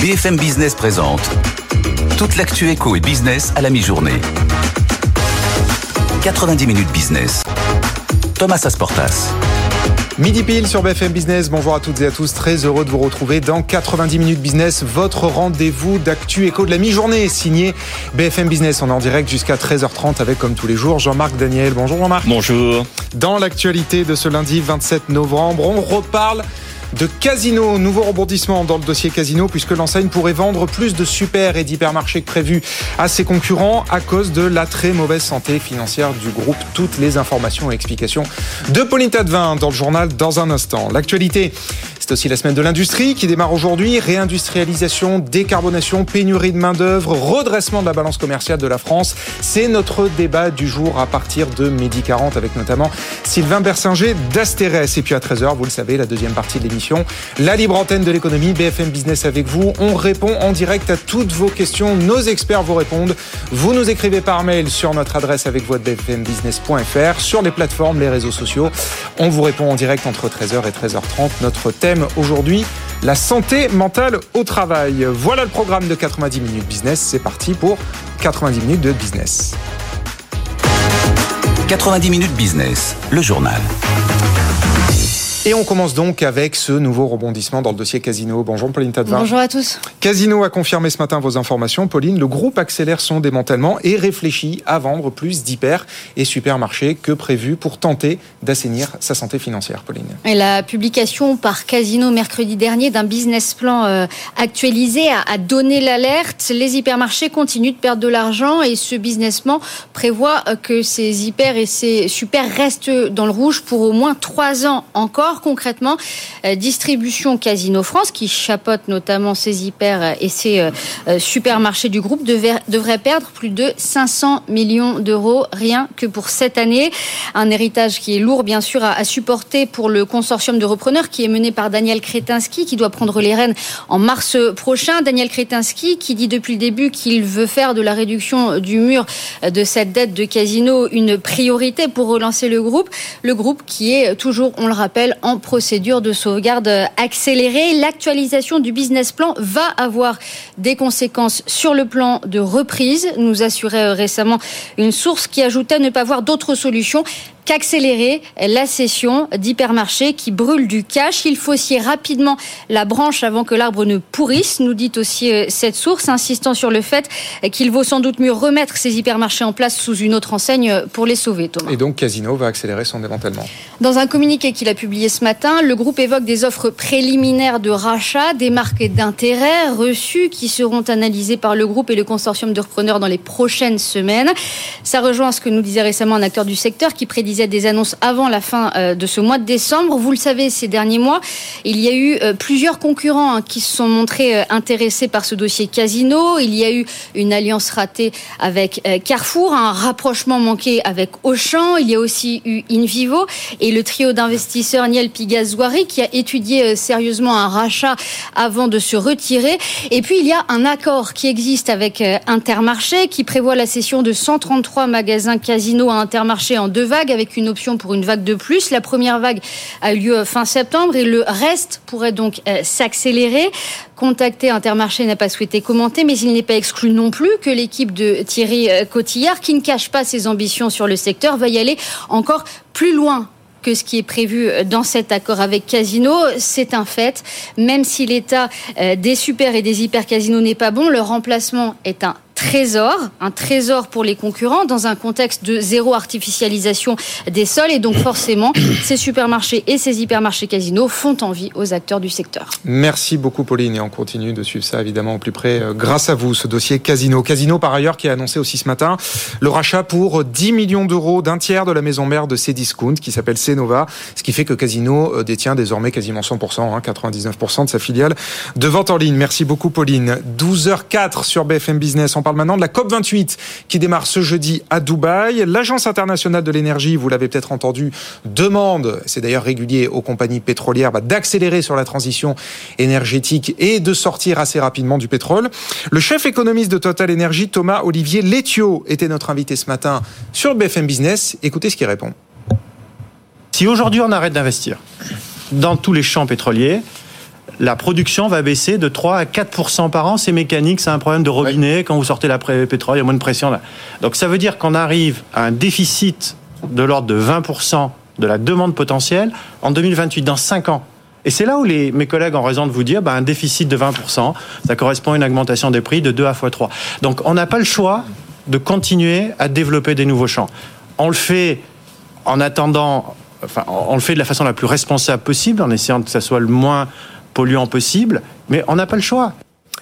BFM Business présente toute l'actu éco et business à la mi-journée. 90 minutes business. Thomas Asportas. Midi pile sur BFM Business. Bonjour à toutes et à tous. Très heureux de vous retrouver dans 90 minutes business, votre rendez-vous d'actu éco de la mi-journée, signé BFM Business. On est en direct jusqu'à 13h30 avec, comme tous les jours, Jean-Marc Daniel. Bonjour Jean-Marc. Bonjour. Dans l'actualité de ce lundi 27 novembre, on reparle de Casino. Nouveau rebondissement dans le dossier Casino puisque l'enseigne pourrait vendre plus de super et d'hypermarchés que prévu à ses concurrents à cause de la très mauvaise santé financière du groupe. Toutes les informations et explications de Pauline Tadevin dans le journal dans un instant. L'actualité, c'est aussi la semaine de l'industrie qui démarre aujourd'hui. Réindustrialisation, décarbonation, pénurie de main-d'œuvre, redressement de la balance commerciale de la France. C'est notre débat du jour à partir de midi 40 avec notamment Sylvain Bersinger d'Astérès. Et puis à 13h, vous le savez, la deuxième partie de l'émission, la libre antenne de l'économie, BFM Business avec vous. On répond en direct à toutes vos questions. Nos experts vous répondent. Vous nous écrivez par mail sur notre adresse avec votre bfmbusiness.fr, sur les plateformes, les réseaux sociaux. On vous répond en direct entre 13h et 13h30. Notre thème aujourd'hui, la santé mentale au travail. Voilà le programme de 90 minutes business. C'est parti pour 90 minutes de business. 90 minutes business, le journal. Et on commence donc avec ce nouveau rebondissement dans le dossier Casino. Bonjour Pauline Tadevin. Bonjour à tous. Casino a confirmé ce matin vos informations. Pauline, le groupe accélère son démantèlement et réfléchit à vendre plus d'hyper et supermarchés que prévu pour tenter d'assainir sa santé financière. Pauline. Et la publication par Casino mercredi dernier d'un business plan euh, actualisé a, a donné l'alerte. Les hypermarchés continuent de perdre de l'argent et ce business plan prévoit euh, que ces hyper et ces super restent dans le rouge pour au moins trois ans encore concrètement, euh, Distribution Casino France, qui chapeaute notamment ses hyper et ses euh, supermarchés du groupe, devrait perdre plus de 500 millions d'euros rien que pour cette année. Un héritage qui est lourd, bien sûr, à, supporter pour le consortium de repreneurs qui est mené par Daniel Kretinsky, qui doit prendre les rênes en mars prochain. Daniel Kretinsky, qui dit depuis le début qu'il veut faire de la réduction du mur de cette dette de Casino une priorité pour relancer le groupe. Le groupe qui est toujours, on le rappelle, en procédure de sauvegarde accélérée. L'actualisation du business plan va avoir des conséquences sur le plan de reprise, nous assurait récemment une source qui ajoutait ne pas voir d'autres solutions qu'accélérer la cession d'hypermarchés qui brûlent du cash. Il faut scier rapidement la branche avant que l'arbre ne pourrisse, nous dit aussi euh, cette source, insistant sur le fait qu'il vaut sans doute mieux remettre ces hypermarchés en place sous une autre enseigne pour les sauver, Thomas. Et donc Casino va accélérer son démantèlement. Dans un communiqué qu'il a publié ce matin, le groupe évoque des offres préliminaires de rachat, des marques d'intérêt reçues qui seront analysées par le groupe et le consortium de repreneurs dans les prochaines semaines. Ça rejoint ce que nous disait récemment un acteur du secteur qui prédisait des annonces avant la fin euh, de ce mois de décembre. Vous le savez, ces derniers mois, il y a eu euh, plusieurs concurrents hein, qui se sont montrés euh, intéressés par ce dossier Casino. Il y a eu une alliance ratée avec Carrefour, un rapprochement manqué avec Auchan. Il y a aussi eu Invivo et le trio d'investisseurs Niel Pigazouari qui a étudié sérieusement un rachat avant de se retirer. Et puis il y a un accord qui existe avec Intermarché qui prévoit la cession de 133 magasins Casino à Intermarché en deux vagues avec une option pour une vague de plus. La première vague a eu lieu fin septembre et le reste pourrait donc euh, s'accélérer. Contacté Intermarché n'a pas souhaité commenter, mais il n'est pas exclu non plus que l'équipe de Thierry euh, Cotillard, qui ne cache pas ses ambitions sur le secteur, va y aller encore plus loin que ce qui est prévu dans cet accord avec Casino. C'est un fait. Même si l'état euh, des super et des hyper casinos n'est pas bon, le remplacement est un trésor, un trésor pour les concurrents dans un contexte de zéro artificialisation des sols. Et donc forcément, ces supermarchés et ces hypermarchés casinos font envie aux acteurs du secteur. Merci beaucoup Pauline et on continue de suivre ça évidemment au plus près euh, grâce à vous, ce dossier Casino. Casino par ailleurs qui a annoncé aussi ce matin le rachat pour 10 millions d'euros d'un tiers de la maison mère de Cdiscount qui s'appelle Cenova, ce qui fait que Casino euh, détient désormais quasiment 100%, 99% hein, de sa filiale de vente en ligne. Merci beaucoup Pauline. 12h04 sur BFM Business. On parle maintenant de la COP28 qui démarre ce jeudi à Dubaï. L'Agence internationale de l'énergie, vous l'avez peut-être entendu, demande, c'est d'ailleurs régulier aux compagnies pétrolières, bah, d'accélérer sur la transition énergétique et de sortir assez rapidement du pétrole. Le chef économiste de Total Energy, Thomas Olivier Létio, était notre invité ce matin sur BFM Business. Écoutez ce qu'il répond. Si aujourd'hui on arrête d'investir dans tous les champs pétroliers, la production va baisser de 3 à 4% par an. C'est mécanique, c'est un problème de robinet. Quand vous sortez la pétrole, il y a moins de pression. Là. Donc ça veut dire qu'on arrive à un déficit de l'ordre de 20% de la demande potentielle en 2028, dans 5 ans. Et c'est là où les, mes collègues ont raison de vous dire, bah, un déficit de 20%, ça correspond à une augmentation des prix de 2 à fois 3. Donc on n'a pas le choix de continuer à développer des nouveaux champs. On le fait en attendant, enfin, on le fait de la façon la plus responsable possible, en essayant que ça soit le moins polluant possible, mais on n'a pas le choix.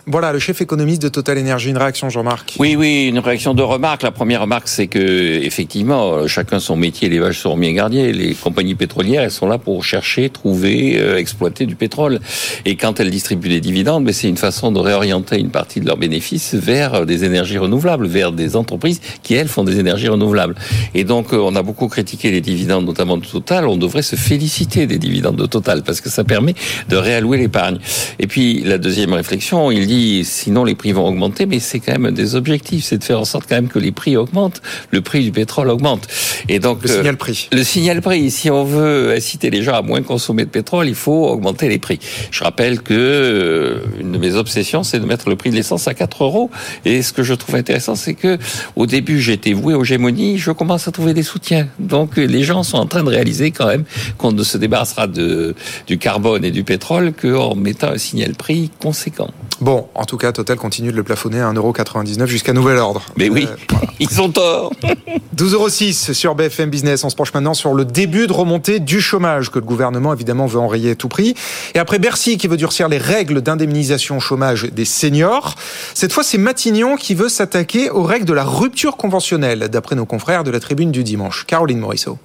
Voilà, le chef économiste de Total Energy, une réaction, Jean-Marc? Oui, oui, une réaction de remarque. La première remarque, c'est que effectivement, chacun son métier, les vaches sont bien gardées. Les compagnies pétrolières, elles sont là pour chercher, trouver, euh, exploiter du pétrole. Et quand elles distribuent des dividendes, mais c'est une façon de réorienter une partie de leurs bénéfices vers des énergies renouvelables, vers des entreprises qui elles font des énergies renouvelables. Et donc, euh, on a beaucoup critiqué les dividendes, notamment de Total. On devrait se féliciter des dividendes de Total parce que ça permet de réallouer l'épargne. Et puis la deuxième réflexion, il dit sinon les prix vont augmenter, mais c'est quand même un des objectifs, c'est de faire en sorte quand même que les prix augmentent, le prix du pétrole augmente. Et donc le signal prix. Euh, le signal prix. Si on veut inciter les gens à moins consommer de pétrole, il faut augmenter les prix. Je rappelle que euh, une de mes obsessions, c'est de mettre le prix de l'essence à 4 euros. Et ce que je trouve intéressant, c'est que au début, j'étais voué aux gémonies, je commence à trouver des soutiens. Donc les gens sont en train de réaliser quand même qu'on ne se débarrassera de, du carbone et du pétrole qu'en mettant un signal prix conséquent. Bon, en tout cas, Total continue de le plafonner à 1,99€ jusqu'à nouvel ordre. Mais oui, euh, ils ont tort. 12,06€ sur BFM Business. On se penche maintenant sur le début de remontée du chômage que le gouvernement, évidemment, veut enrayer à tout prix. Et après Bercy qui veut durcir les règles d'indemnisation chômage des seniors, cette fois, c'est Matignon qui veut s'attaquer aux règles de la rupture conventionnelle, d'après nos confrères de la tribune du dimanche. Caroline Morisseau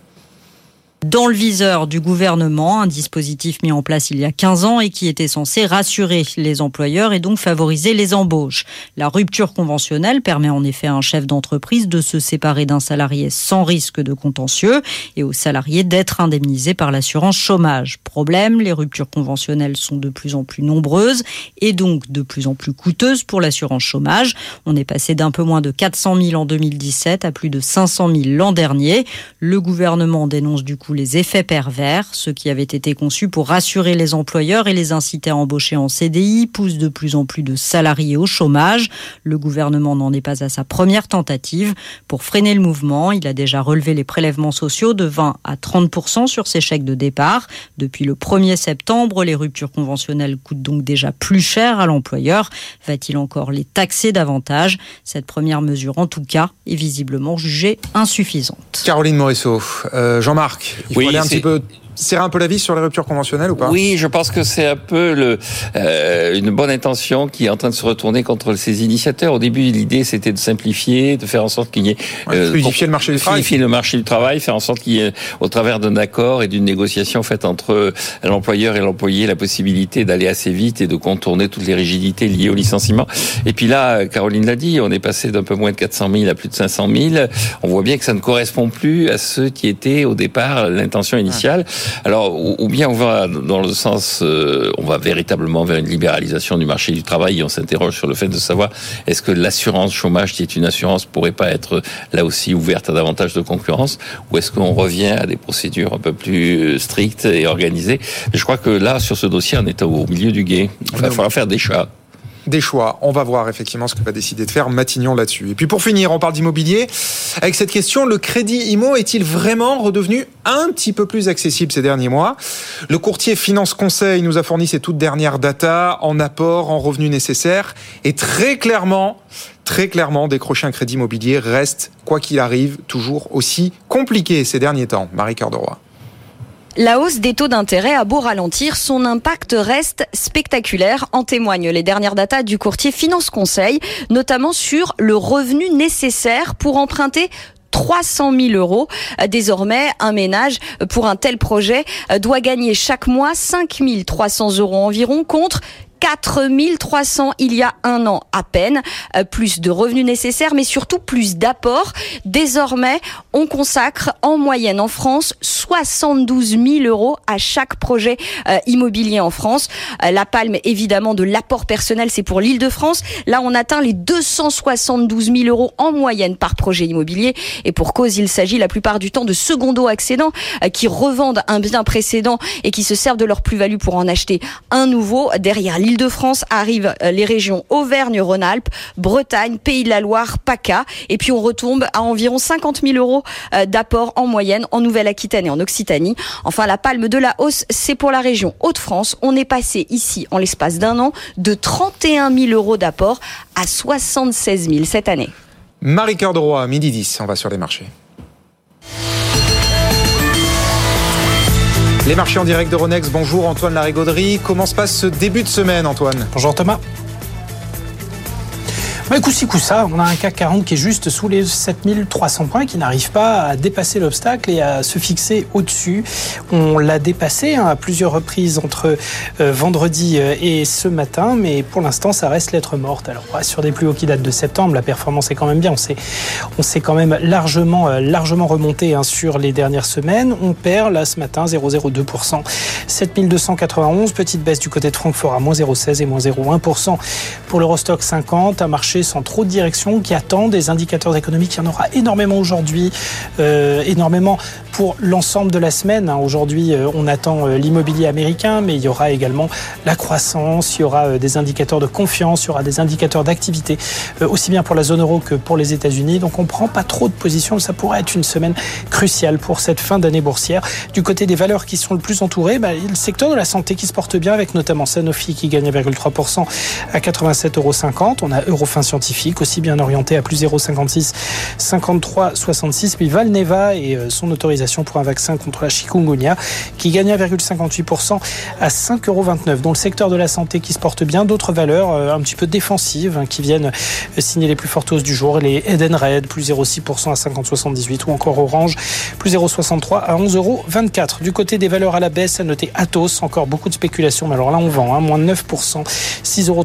dans le viseur du gouvernement, un dispositif mis en place il y a 15 ans et qui était censé rassurer les employeurs et donc favoriser les embauches. La rupture conventionnelle permet en effet à un chef d'entreprise de se séparer d'un salarié sans risque de contentieux et aux salariés d'être indemnisés par l'assurance chômage. Problème, les ruptures conventionnelles sont de plus en plus nombreuses et donc de plus en plus coûteuses pour l'assurance chômage. On est passé d'un peu moins de 400 000 en 2017 à plus de 500 000 l'an dernier. Le gouvernement dénonce du coup les effets pervers, ceux qui avaient été conçus pour rassurer les employeurs et les inciter à embaucher en CDI, poussent de plus en plus de salariés au chômage. Le gouvernement n'en est pas à sa première tentative. Pour freiner le mouvement, il a déjà relevé les prélèvements sociaux de 20 à 30 sur ses chèques de départ. Depuis le 1er septembre, les ruptures conventionnelles coûtent donc déjà plus cher à l'employeur. Va-t-il encore les taxer davantage? Cette première mesure, en tout cas, est visiblement jugée insuffisante. Caroline Morisseau, euh, Jean-Marc, il faut aller un petit peu serrer un peu la vis sur les ruptures conventionnelles ou pas? Oui, je pense que c'est un peu le, euh, une bonne intention qui est en train de se retourner contre ces initiateurs. Au début, l'idée c'était de simplifier, de faire en sorte qu'il y ait euh, fluidifier le marché du travail, fluidifier le marché du travail, faire en sorte qu'il y ait, au travers d'un accord et d'une négociation faite entre l'employeur et l'employé, la possibilité d'aller assez vite et de contourner toutes les rigidités liées au licenciement. Et puis là, Caroline l'a dit, on est passé d'un peu moins de 400 000 à plus de 500 000. On voit bien que ça ne correspond plus à ce qui était au départ l'intention initiale. Alors, ou bien on va dans le sens, euh, on va véritablement vers une libéralisation du marché du travail et on s'interroge sur le fait de savoir est-ce que l'assurance chômage, qui est une assurance, pourrait pas être là aussi ouverte à davantage de concurrence, ou est-ce qu'on revient à des procédures un peu plus strictes et organisées? Je crois que là, sur ce dossier, on est au milieu du guet. Il va falloir faire des choix des choix. On va voir effectivement ce que va décider de faire Matignon là-dessus. Et puis pour finir, on parle d'immobilier. Avec cette question, le crédit IMO est-il vraiment redevenu un petit peu plus accessible ces derniers mois? Le courtier Finance Conseil nous a fourni ses toutes dernières datas en apport, en revenus nécessaires. Et très clairement, très clairement, décrocher un crédit immobilier reste, quoi qu'il arrive, toujours aussi compliqué ces derniers temps. Marie Cœur de Roi. La hausse des taux d'intérêt a beau ralentir, son impact reste spectaculaire. En témoignent les dernières datas du courtier Finance Conseil, notamment sur le revenu nécessaire pour emprunter 300 000 euros. Désormais, un ménage pour un tel projet doit gagner chaque mois 5 300 euros environ contre 4300 il y a un an à peine. Euh, plus de revenus nécessaires, mais surtout plus d'apports. Désormais, on consacre en moyenne en France 72 000 euros à chaque projet euh, immobilier en France. Euh, la palme, évidemment, de l'apport personnel, c'est pour l'île de France. Là, on atteint les 272 000 euros en moyenne par projet immobilier. Et pour cause, il s'agit la plupart du temps de secondo accédants qui revendent un bien précédent et qui se servent de leur plus-value pour en acheter un nouveau. Derrière l'île de France arrivent les régions Auvergne-Rhône-Alpes, Bretagne, Pays de la Loire, PACA. Et puis on retombe à environ 50 000 euros euh, d'apport en moyenne en Nouvelle-Aquitaine et en Occitanie. Enfin, la palme de la hausse, c'est pour la région Hauts-de-France. On est passé ici, en l'espace d'un an, de 31 000 euros d'apport à 76 000 cette année. Marie-Cœur de midi 10, on va sur les marchés. Les marchés en direct de Ronex, bonjour Antoine Larigauderie. Comment se passe ce début de semaine Antoine? Bonjour Thomas. Bah, coup ci, coup ça, on a un CAC 40 qui est juste sous les 7300 points, qui n'arrive pas à dépasser l'obstacle et à se fixer au-dessus. On l'a dépassé hein, à plusieurs reprises entre euh, vendredi euh, et ce matin, mais pour l'instant, ça reste lettre morte. Alors, sur des plus hauts qui datent de septembre, la performance est quand même bien. On s'est, on s'est quand même largement, euh, largement remonté hein, sur les dernières semaines. On perd là ce matin 0,02%, 7291, petite baisse du côté de Francfort à moins 0,16 et moins 0,1% pour l'Eurostock 50, un marché sans trop de direction, qui attend des indicateurs économiques. Il y en aura énormément aujourd'hui, euh, énormément pour l'ensemble de la semaine. Hein. Aujourd'hui, euh, on attend euh, l'immobilier américain, mais il y aura également la croissance, il y aura des indicateurs de confiance, il y aura des indicateurs d'activité, aussi bien pour la zone euro que pour les États-Unis. Donc on prend pas trop de position. Ça pourrait être une semaine cruciale pour cette fin d'année boursière. Du côté des valeurs qui sont le plus entourées, bah, le secteur de la santé qui se porte bien, avec notamment Sanofi qui gagne 1,3% à 87,50 euros. On a Eurofin scientifique, aussi bien orienté à plus 0,56, 53, 66. Puis Valneva et euh, son autorisation pour un vaccin contre la chikungunya qui gagne 1,58% à 5,29 euros. Dans le secteur de la santé qui se porte bien, d'autres valeurs euh, un petit peu défensives hein, qui viennent euh, signer les plus fortes hausses du jour. Les Edenred, plus 0,6% à 50,78 ou encore Orange, plus 0,63 à 11,24 euros. Du côté des valeurs à la baisse, à noter Atos, encore beaucoup de spéculation, mais alors là on vend, hein, moins 9%, 6,34 euros.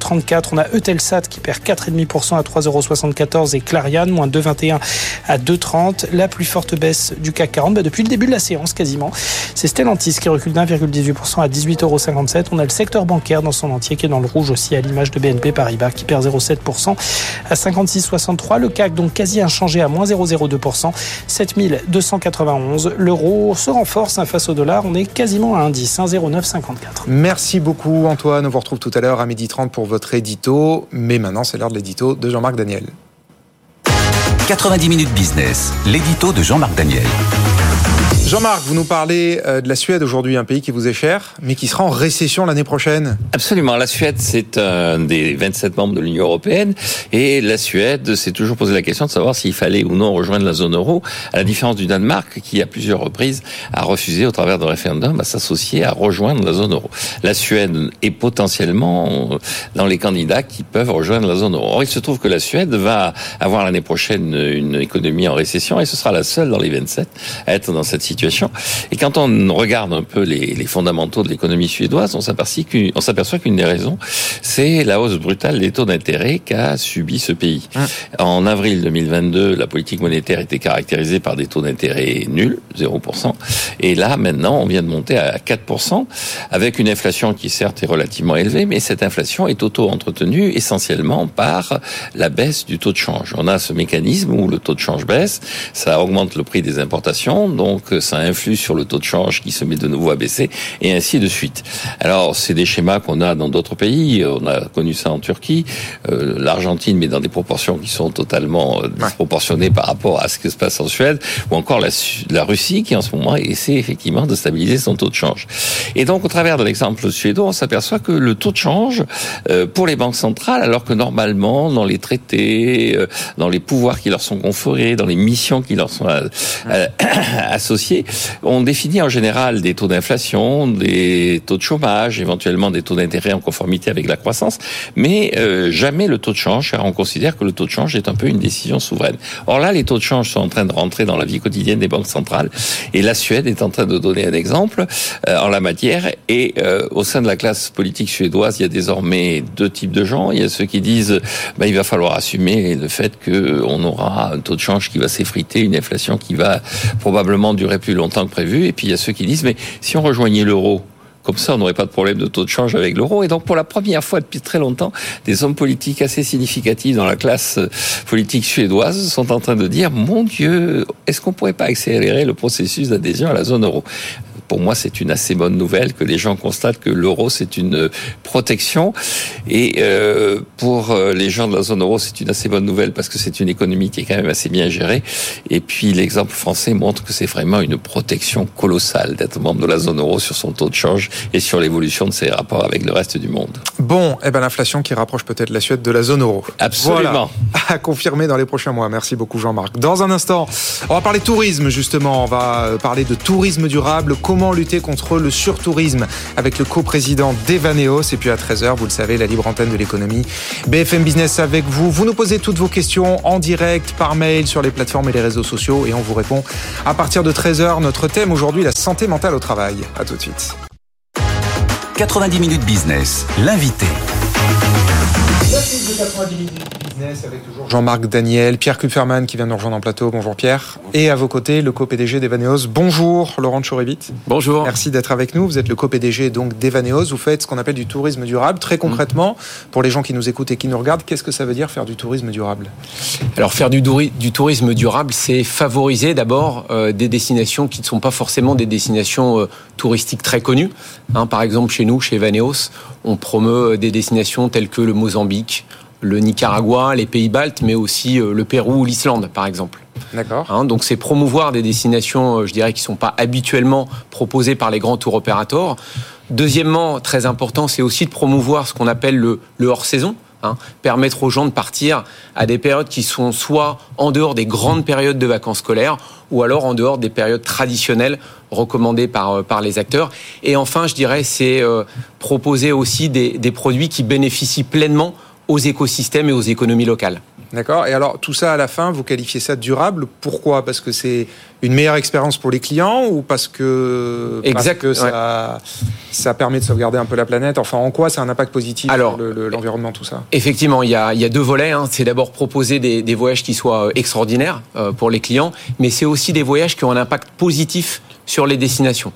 On a Eutelsat qui perd 4,5% à 3,74€ et Clariane, moins 2,21 à 2,30. La plus forte baisse du CAC 40 bah, depuis le début de la séance quasiment. C'est Stellantis qui recule d'1,18% à 18,57€. On a le secteur bancaire dans son entier qui est dans le rouge aussi à l'image de BNP Paribas qui perd 0,7% à 56,63. Le CAC donc quasi inchangé à moins 0,02%, 7291. L'euro se renforce hein, face au dollar. On est quasiment à indice, 1,0954. Merci beaucoup Antoine. On vous retrouve tout à l'heure à 12h30 pour votre édito. Mais maintenant c'est l'heure de l'édito de Jean-Marc Daniel. 90 minutes business, l'édito de Jean-Marc Daniel. Jean-Marc, vous nous parlez euh, de la Suède aujourd'hui, un pays qui vous est cher, mais qui sera en récession l'année prochaine. Absolument. La Suède, c'est un des 27 membres de l'Union européenne. Et la Suède s'est toujours posé la question de savoir s'il fallait ou non rejoindre la zone euro, à la différence du Danemark, qui à plusieurs reprises a refusé, au travers d'un référendum, à s'associer, à rejoindre la zone euro. La Suède est potentiellement dans les candidats qui peuvent rejoindre la zone euro. Or, il se trouve que la Suède va avoir l'année prochaine une économie en récession et ce sera la seule dans les 27 à être dans cette situation et quand on regarde un peu les, les fondamentaux de l'économie suédoise, on s'aperçoit qu'une des raisons, c'est la hausse brutale des taux d'intérêt qu'a subi ce pays. Hein. En avril 2022, la politique monétaire était caractérisée par des taux d'intérêt nuls, 0%. Et là, maintenant, on vient de monter à 4%, avec une inflation qui certes est relativement élevée, mais cette inflation est auto-entretenue essentiellement par la baisse du taux de change. On a ce mécanisme où le taux de change baisse, ça augmente le prix des importations, donc ça influe sur le taux de change qui se met de nouveau à baisser, et ainsi de suite. Alors, c'est des schémas qu'on a dans d'autres pays. On a connu ça en Turquie, euh, l'Argentine, mais dans des proportions qui sont totalement euh, disproportionnées par rapport à ce qui se passe en Suède, ou encore la, la Russie, qui en ce moment essaie effectivement de stabiliser son taux de change. Et donc, au travers de l'exemple suédois, on s'aperçoit que le taux de change euh, pour les banques centrales, alors que normalement, dans les traités, dans les pouvoirs qui leur sont conférés, dans les missions qui leur sont associées, on définit en général des taux d'inflation, des taux de chômage, éventuellement des taux d'intérêt en conformité avec la croissance, mais euh, jamais le taux de change, car on considère que le taux de change est un peu une décision souveraine. Or là, les taux de change sont en train de rentrer dans la vie quotidienne des banques centrales, et la Suède est en train de donner un exemple euh, en la matière, et euh, au sein de la classe politique suédoise, il y a désormais deux types de gens. Il y a ceux qui disent, bah, il va falloir assumer le fait qu'on aura un taux de change qui va s'effriter, une inflation qui va probablement durer plus longtemps que prévu, et puis il y a ceux qui disent, mais si on rejoignait l'euro, comme ça, on n'aurait pas de problème de taux de change avec l'euro. Et donc, pour la première fois depuis très longtemps, des hommes politiques assez significatifs dans la classe euh, politique suédoise sont en train de dire, mon Dieu, est-ce qu'on pourrait pas accélérer le processus d'adhésion à la zone euro? Pour moi, c'est une assez bonne nouvelle que les gens constatent que l'euro, c'est une protection. Et euh, pour euh, les gens de la zone euro, c'est une assez bonne nouvelle parce que c'est une économie qui est quand même assez bien gérée. Et puis, l'exemple français montre que c'est vraiment une protection colossale d'être membre de la zone euro sur son taux de change et sur l'évolution de ses rapports avec le reste du monde. Bon, eh ben l'inflation qui rapproche peut-être la Suède de la zone euro. Absolument. Voilà. À confirmer dans les prochains mois. Merci beaucoup Jean-Marc. Dans un instant, on va parler tourisme justement. On va parler de tourisme durable. Comment lutter contre le surtourisme avec le coprésident d'Evaneos. Et puis à 13h, vous le savez, la libre antenne de l'économie. BFM Business avec vous. Vous nous posez toutes vos questions en direct, par mail, sur les plateformes et les réseaux sociaux. Et on vous répond à partir de 13h. Notre thème aujourd'hui, la santé mentale au travail. À tout de suite. 90 minutes business, l'invité. Avec toujours Jean-Marc Daniel, Pierre Kupferman qui vient de nous rejoindre en plateau. Bonjour Pierre. Et à vos côtés, le co-PDG d'Evaneos. Bonjour Laurent Chorivit. Bonjour. Merci d'être avec nous. Vous êtes le co-PDG donc d'Evaneos. Vous faites ce qu'on appelle du tourisme durable. Très concrètement, pour les gens qui nous écoutent et qui nous regardent, qu'est-ce que ça veut dire faire du tourisme durable? Alors faire du, du tourisme durable, c'est favoriser d'abord euh, des destinations qui ne sont pas forcément des destinations euh, touristiques très connues. Hein, par exemple, chez nous, chez Evaneos, on promeut des destinations telles que le Mozambique, le Nicaragua, les pays baltes, mais aussi euh, le Pérou ou l'Islande, par exemple. D'accord. Hein, donc c'est promouvoir des destinations, euh, je dirais, qui sont pas habituellement proposées par les grands tour opérateurs. Deuxièmement, très important, c'est aussi de promouvoir ce qu'on appelle le, le hors-saison. Hein, permettre aux gens de partir à des périodes qui sont soit en dehors des grandes périodes de vacances scolaires ou alors en dehors des périodes traditionnelles recommandées par, par les acteurs. Et enfin, je dirais, c'est euh, proposer aussi des, des produits qui bénéficient pleinement aux écosystèmes et aux économies locales. D'accord. Et alors, tout ça, à la fin, vous qualifiez ça de durable. Pourquoi? Parce que c'est une meilleure expérience pour les clients ou parce que, exact, parce que ça, ouais. ça permet de sauvegarder un peu la planète? Enfin, en quoi c'est un impact positif alors, sur l'environnement, le, tout ça? Effectivement, il y a, il y a deux volets. Hein. C'est d'abord proposer des, des, voyages qui soient extraordinaires euh, pour les clients, mais c'est aussi des voyages qui ont un impact positif sur les destinations.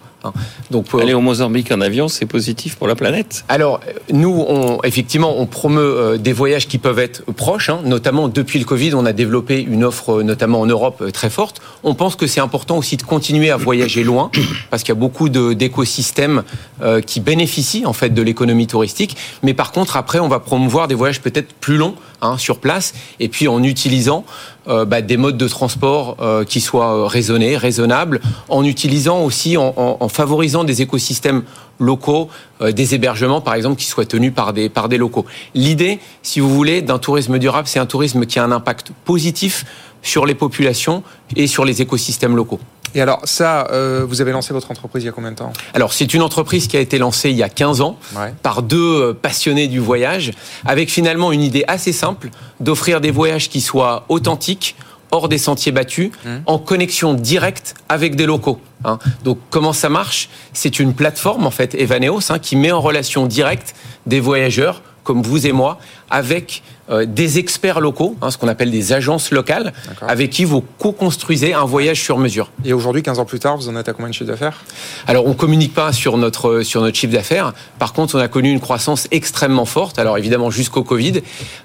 Donc pour... aller au Mozambique en avion, c'est positif pour la planète. Alors nous, on, effectivement, on promeut euh, des voyages qui peuvent être proches. Hein, notamment depuis le Covid, on a développé une offre, notamment en Europe, euh, très forte. On pense que c'est important aussi de continuer à voyager loin, parce qu'il y a beaucoup d'écosystèmes euh, qui bénéficient en fait de l'économie touristique. Mais par contre, après, on va promouvoir des voyages peut-être plus longs hein, sur place, et puis en utilisant euh, bah, des modes de transport euh, qui soient raisonnés, raisonnables, en utilisant aussi, en, en, en favorisant des écosystèmes locaux, euh, des hébergements par exemple qui soient tenus par des, par des locaux. L'idée, si vous voulez, d'un tourisme durable, c'est un tourisme qui a un impact positif sur les populations et sur les écosystèmes locaux. Et alors ça, euh, vous avez lancé votre entreprise il y a combien de temps Alors c'est une entreprise qui a été lancée il y a 15 ans ouais. par deux passionnés du voyage, avec finalement une idée assez simple d'offrir des voyages qui soient authentiques, hors des sentiers battus, mmh. en connexion directe avec des locaux. Hein. Donc comment ça marche? C'est une plateforme en fait, Evaneos, hein, qui met en relation directe des voyageurs comme vous et moi avec euh, des experts locaux, hein, ce qu'on appelle des agences locales, avec qui vous co-construisez un voyage sur mesure. Et aujourd'hui, 15 ans plus tard, vous en êtes à combien de chiffre d'affaires? Alors, on communique pas sur notre sur notre chiffre d'affaires. Par contre, on a connu une croissance extrêmement forte. Alors évidemment jusqu'au Covid,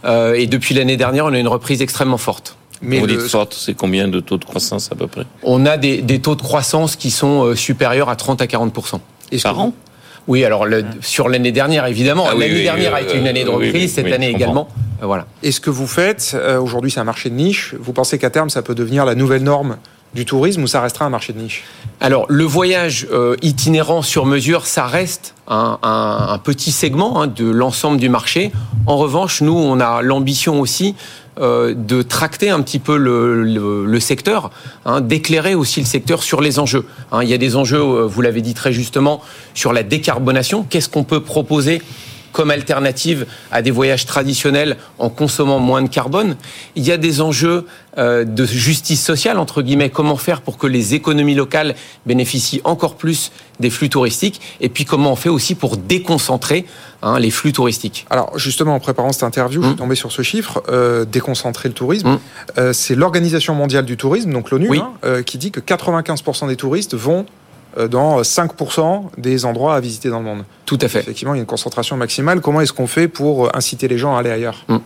euh, et depuis l'année dernière, on a une reprise extrêmement forte. Mais vous le... dites forte, c'est combien de taux de croissance à peu près? On a des, des, taux de croissance qui sont euh, supérieurs à 30 à 40% Par an? Oui, alors le, sur l'année dernière, évidemment. Ah, l'année oui, dernière oui, a été une année de reprise, oui, cette année également. Voilà. Et ce que vous faites, euh, aujourd'hui c'est un marché de niche, vous pensez qu'à terme ça peut devenir la nouvelle norme du tourisme ou ça restera un marché de niche? Alors, le voyage euh, itinérant sur mesure, ça reste un, un, un petit segment hein, de l'ensemble du marché. En revanche, nous, on a l'ambition aussi euh, de tracter un petit peu le, secteur, hein, d'éclairer aussi le secteur sur les enjeux. Hein, il y a des enjeux, euh, vous l'avez dit très justement, sur la décarbonation. Qu'est-ce qu'on peut proposer comme alternative à des voyages traditionnels en consommant moins de carbone. Il y a des enjeux euh, de justice sociale, entre guillemets, comment faire pour que les économies locales bénéficient encore plus des flux touristiques, et puis comment on fait aussi pour déconcentrer hein, les flux touristiques? Alors justement, en préparant cette interview, mmh. je suis tombé sur ce chiffre, euh, déconcentrer le tourisme. Mmh. Euh, c'est l'Organisation mondiale du tourisme, donc l'ONU, oui. hein, euh, qui dit que 95% des touristes vont dans 5% des endroits à visiter dans le monde. Tout à fait. Effectivement, il y a une concentration maximale. Comment est-ce qu'on fait pour inciter les gens à aller ailleurs? Mmh.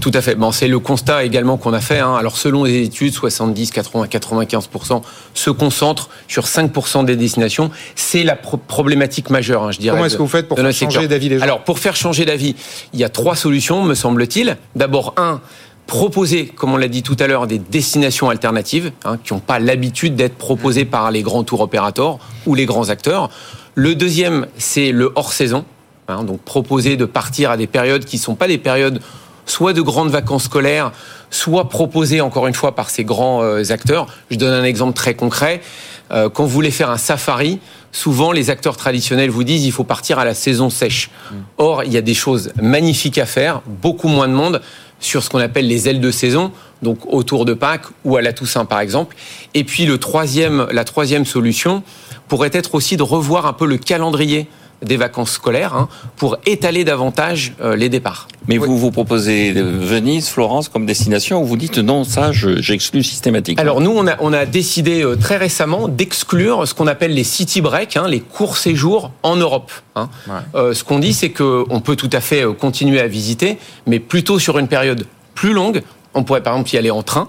Tout à fait. Bon, c'est le constat également qu'on a fait. Hein. Alors, selon les études, 70, 80, 95% se concentrent sur 5% des destinations. C'est la pro problématique majeure, hein, je dirais. Comment est-ce que vous faites pour faire changer d'avis les gens? Alors, pour faire changer d'avis, il y a trois solutions, me semble-t-il. D'abord, un, proposer, comme on l'a dit tout à l'heure, des destinations alternatives hein, qui n'ont pas l'habitude d'être proposées par les grands tours opérateurs ou les grands acteurs. Le deuxième, c'est le hors-saison. Hein, donc proposer de partir à des périodes qui ne sont pas des périodes soit de grandes vacances scolaires, soit proposées encore une fois par ces grands euh, acteurs. Je donne un exemple très concret. Euh, quand vous voulez faire un safari, souvent les acteurs traditionnels vous disent il faut partir à la saison sèche. Or, il y a des choses magnifiques à faire, beaucoup moins de monde sur ce qu'on appelle les ailes de saison, donc autour de Pâques ou à la Toussaint par exemple. Et puis le troisième, la troisième solution pourrait être aussi de revoir un peu le calendrier des vacances scolaires hein, pour étaler davantage euh, les départs. Mais oui. vous vous proposez Venise, Florence comme destination ou vous dites non, ça j'exclus systématiquement Alors nous, on a, on a décidé euh, très récemment d'exclure ce qu'on appelle les city breaks, hein, les courts séjours en Europe. Hein. Ouais. Euh, ce qu'on dit, c'est qu'on peut tout à fait euh, continuer à visiter, mais plutôt sur une période plus longue, on pourrait par exemple y aller en train.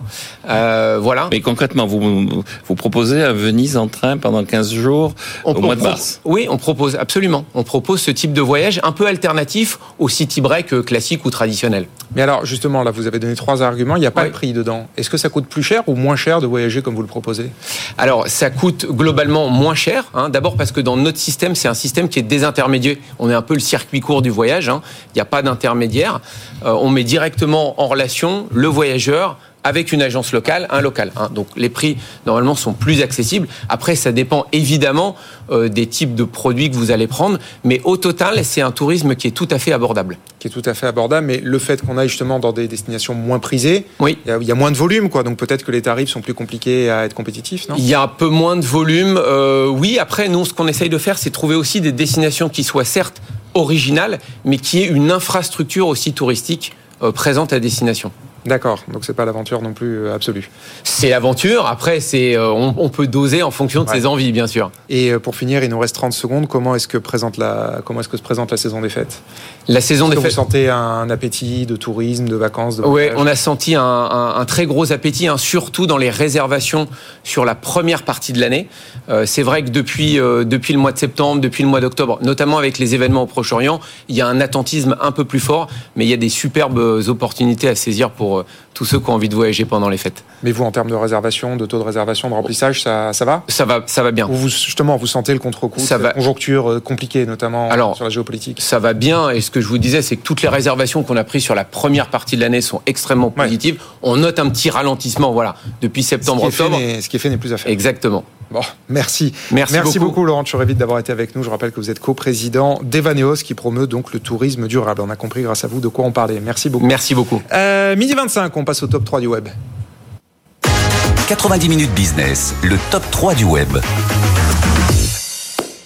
Euh, voilà. Mais concrètement, vous, vous proposez à Venise en train pendant 15 jours on au mois de mars Oui, on propose, absolument. On propose ce type de voyage un peu alternatif au city break classique ou traditionnel. Mais alors, justement, là, vous avez donné trois arguments. Il n'y a pas oui. de prix dedans. Est-ce que ça coûte plus cher ou moins cher de voyager comme vous le proposez? Alors, ça coûte globalement moins cher. Hein. D'abord parce que dans notre système, c'est un système qui est désintermédié. On est un peu le circuit court du voyage. Hein. Il n'y a pas d'intermédiaire. Euh, on met directement en relation le voyageur avec une agence locale, un local. Hein. Donc les prix normalement sont plus accessibles. Après, ça dépend évidemment euh, des types de produits que vous allez prendre, mais au total, c'est un tourisme qui est tout à fait abordable. Qui est tout à fait abordable, mais le fait qu'on aille justement dans des destinations moins prisées, oui. il, y a, il y a moins de volume, quoi. Donc peut-être que les tarifs sont plus compliqués à être compétitifs, non? Il y a un peu moins de volume. Euh, oui, après, nous, ce qu'on essaye de faire, c'est trouver aussi des destinations qui soient certes originales, mais qui aient une infrastructure aussi touristique euh, présente à destination. D'accord, donc c'est pas l'aventure non plus euh, absolue. C'est l'aventure, après c'est euh, on, on, peut doser en fonction de ouais. ses envies bien sûr. Et euh, pour finir, il nous reste 30 secondes, comment est-ce que présente la comment est-ce que se présente la saison des fêtes? La saison des fêtes. Vous sentez un appétit de tourisme, de vacances, de Oui, on a senti un, un, un, très gros appétit, hein, surtout dans les réservations sur la première partie de l'année. Euh, c'est vrai que depuis euh, depuis le mois de septembre, depuis le mois d'octobre, notamment avec les événements au Proche-Orient, il y a un attentisme un peu plus fort, mais il y a des superbes opportunités à saisir pour tous ceux qui ont envie de voyager pendant les fêtes. Mais vous, en termes de réservation, de taux de réservation, de remplissage, ça, ça va? Ça va, ça va bien. Vous, justement, vous sentez le contre-coup, ça va. conjoncture compliquée, notamment Alors, sur la géopolitique? Ça va bien, et ce que je vous disais, c'est que toutes les réservations qu'on a prises sur la première partie de l'année sont extrêmement positives. Ouais. On note un petit ralentissement, voilà, depuis septembre-octobre. Ce qui est fait n'est plus à faire. Exactement. Bon, merci. Merci, merci beaucoup. beaucoup Laurent Tchourévite d'avoir été avec nous. Je rappelle que vous êtes coprésident d'Evaneos qui promeut donc le tourisme durable. On a compris grâce à vous de quoi on parlait. Merci beaucoup. Merci beaucoup. Euh, midi 25, on passe au top 3 du web. 90 minutes business, le top 3 du web.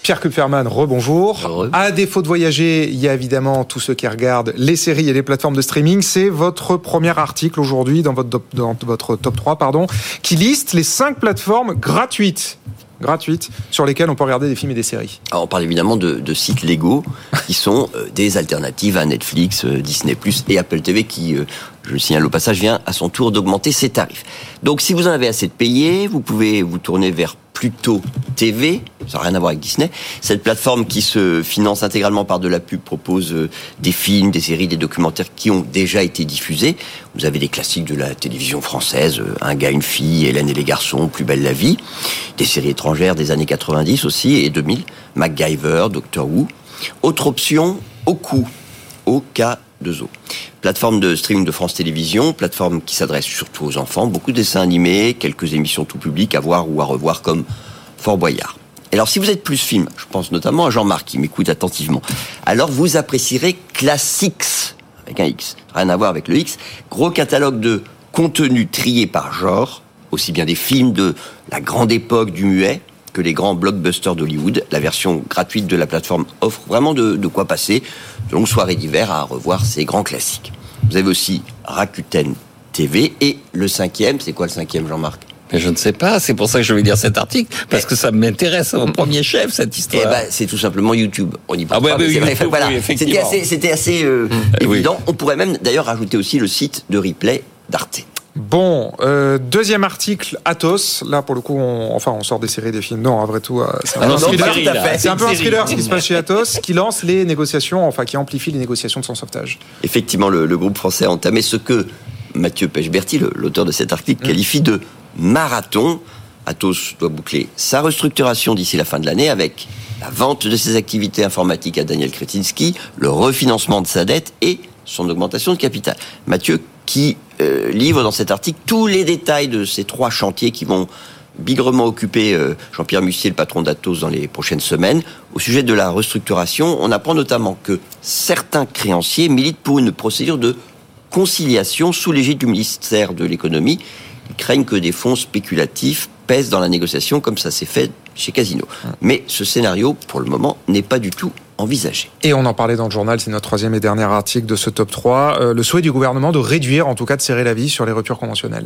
Pierre Kupferman, rebonjour. À défaut de voyager, il y a évidemment tous ceux qui regardent les séries et les plateformes de streaming. C'est votre premier article aujourd'hui dans votre, dans votre top 3, pardon, qui liste les 5 plateformes gratuites gratuites sur lesquelles on peut regarder des films et des séries. Alors on parle évidemment de, de sites légaux qui sont euh, des alternatives à Netflix, euh, Disney Plus et Apple TV qui, euh, je le signale au passage, vient à son tour d'augmenter ses tarifs. Donc si vous en avez assez de payer, vous pouvez vous tourner vers Pluto TV, ça n'a rien à voir avec Disney. Cette plateforme qui se finance intégralement par de la pub propose euh, des films, des séries, des documentaires qui ont déjà été diffusés. Vous avez des classiques de la télévision française, euh, Un gars, une fille, Hélène et les garçons, Plus belle la vie. Des séries étrangères des années 90 aussi et 2000, MacGyver, Doctor Who. Autre option, Oku, OK2O. Plateforme de streaming de France Télévisions, plateforme qui s'adresse surtout aux enfants, beaucoup de dessins animés, quelques émissions tout public à voir ou à revoir comme Fort Boyard. Et alors si vous êtes plus film, je pense notamment à Jean-Marc qui m'écoute attentivement, alors vous apprécierez Classics, avec un X, rien à voir avec le X, gros catalogue de contenu trié par genre, aussi bien des films de la grande époque du muet, que les grands blockbusters d'Hollywood. La version gratuite de la plateforme offre vraiment de, de quoi passer de longues soirées d'hiver à revoir ces grands classiques. Vous avez aussi Rakuten TV et le cinquième, c'est quoi le cinquième Jean-Marc? Mais je ne sais pas, c'est pour ça que je vais lire cet article, parce que ça m'intéresse au premier chef, cette histoire. Eh ben, c'est tout simplement YouTube. On y Ah parle ouais, pas, mais oui, c'est vrai. YouTube, Voilà. oui. C'était assez, euh, Eh oui. évident. On pourrait même d'ailleurs rajouter aussi le site de replay d'Arte. Bon, euh, deuxième article, Athos. Là, pour le coup, on, enfin, on sort des séries, des films. Non, après tout, euh, c'est un, Ah peu non, un c'est. C'est un peu un C'est thriller ce qui se passe chez Athos, qui lance les négociations, enfin, qui amplifie les négociations de son sauvetage. Effectivement, le, le groupe français a entamé ce que Mathieu Pechberti, l'auteur de cet article, qualifie de marathon. Athos doit boucler sa restructuration d'ici la fin de l'année avec la vente de ses activités informatiques à Daniel Kretinsky, le refinancement de sa dette et son augmentation de capital. Mathieu qui euh, livre dans cet article tous les détails de ces trois chantiers qui vont bigrement occuper euh, Jean-Pierre Mussier, le patron d'Atos, dans les prochaines semaines. Au sujet de la restructuration, on apprend notamment que certains créanciers militent pour une procédure de conciliation sous l'égide du ministère de l'économie. Ils craignent que des fonds spéculatifs pèsent dans la négociation comme ça s'est fait chez Casino. Mais ce scénario, pour le moment, n'est pas du tout envisagé. Et on en parlait dans le journal, c'est notre troisième et dernier article de ce top 3. euh, le souhait du gouvernement de réduire, en tout cas de serrer la vis sur les ruptures conventionnelles.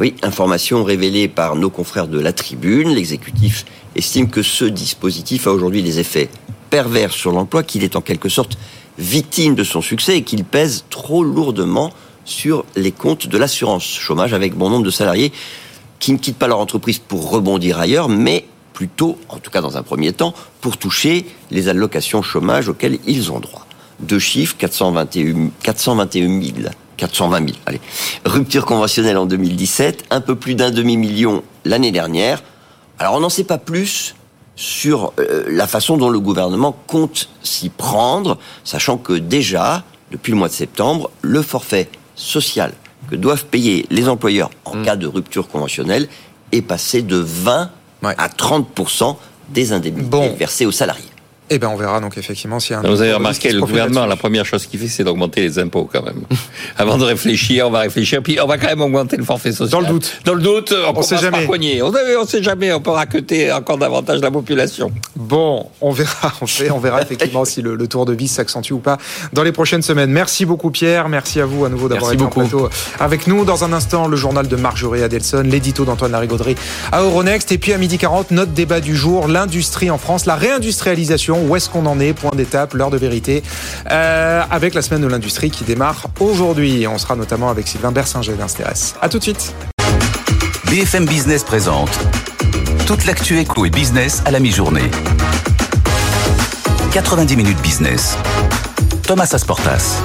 Oui, information révélée par nos confrères de la Tribune. L'exécutif estime que ce dispositif a aujourd'hui des effets pervers sur l'emploi, qu'il est en quelque sorte victime de son succès et qu'il pèse trop lourdement sur les comptes de l'assurance chômage avec bon nombre de salariés qui ne quittent pas leur entreprise pour rebondir ailleurs, mais plutôt, en tout cas dans un premier temps, pour toucher les allocations chômage auxquelles ils ont droit. Deux chiffres, 421, 421 000, 420 000, allez. Rupture conventionnelle en 2017, un peu plus d'un demi-million l'année dernière. Alors on n'en sait pas plus sur euh, la façon dont le gouvernement compte s'y prendre, sachant que déjà, depuis le mois de septembre, le forfait social que doivent payer les employeurs en cas de rupture conventionnelle est passé de 20 Ouais. à 30% des indemnités Bon. versées aux salariés. Eh ben, on verra donc effectivement s'il y a un. Vous avez remarqué, le gouvernement, la première chose qu'il fait, c'est d'augmenter les impôts quand même. Avant de réfléchir, on va réfléchir, puis on va quand même augmenter le forfait social. Dans le doute. Dans le doute, on, commence sait jamais. cogner. On ne sait jamais, on peut raqueter encore davantage la population. Bon, on verra, on verra, on verra effectivement si le, le tour de vis s'accentue ou pas dans les prochaines semaines. Merci beaucoup Pierre, merci à vous à nouveau d'avoir été en beaucoup. plateau avec nous. Dans un instant, le journal de Marjorie Adelson, l'édito d'Antoine Larigauderie à Euronext. Et puis à midi 40, notre débat du jour, l'industrie en France, la réindustrialisation, où est-ce qu'on en est Point d'étape, l'heure de vérité, euh, avec la semaine de l'industrie qui démarre aujourd'hui. On sera notamment avec Sylvain Bersinger d'Insteres. À tout de suite. BFM Business présente toute l'actu éco et business à la mi-journée. 90 minutes business. Thomas Asportas.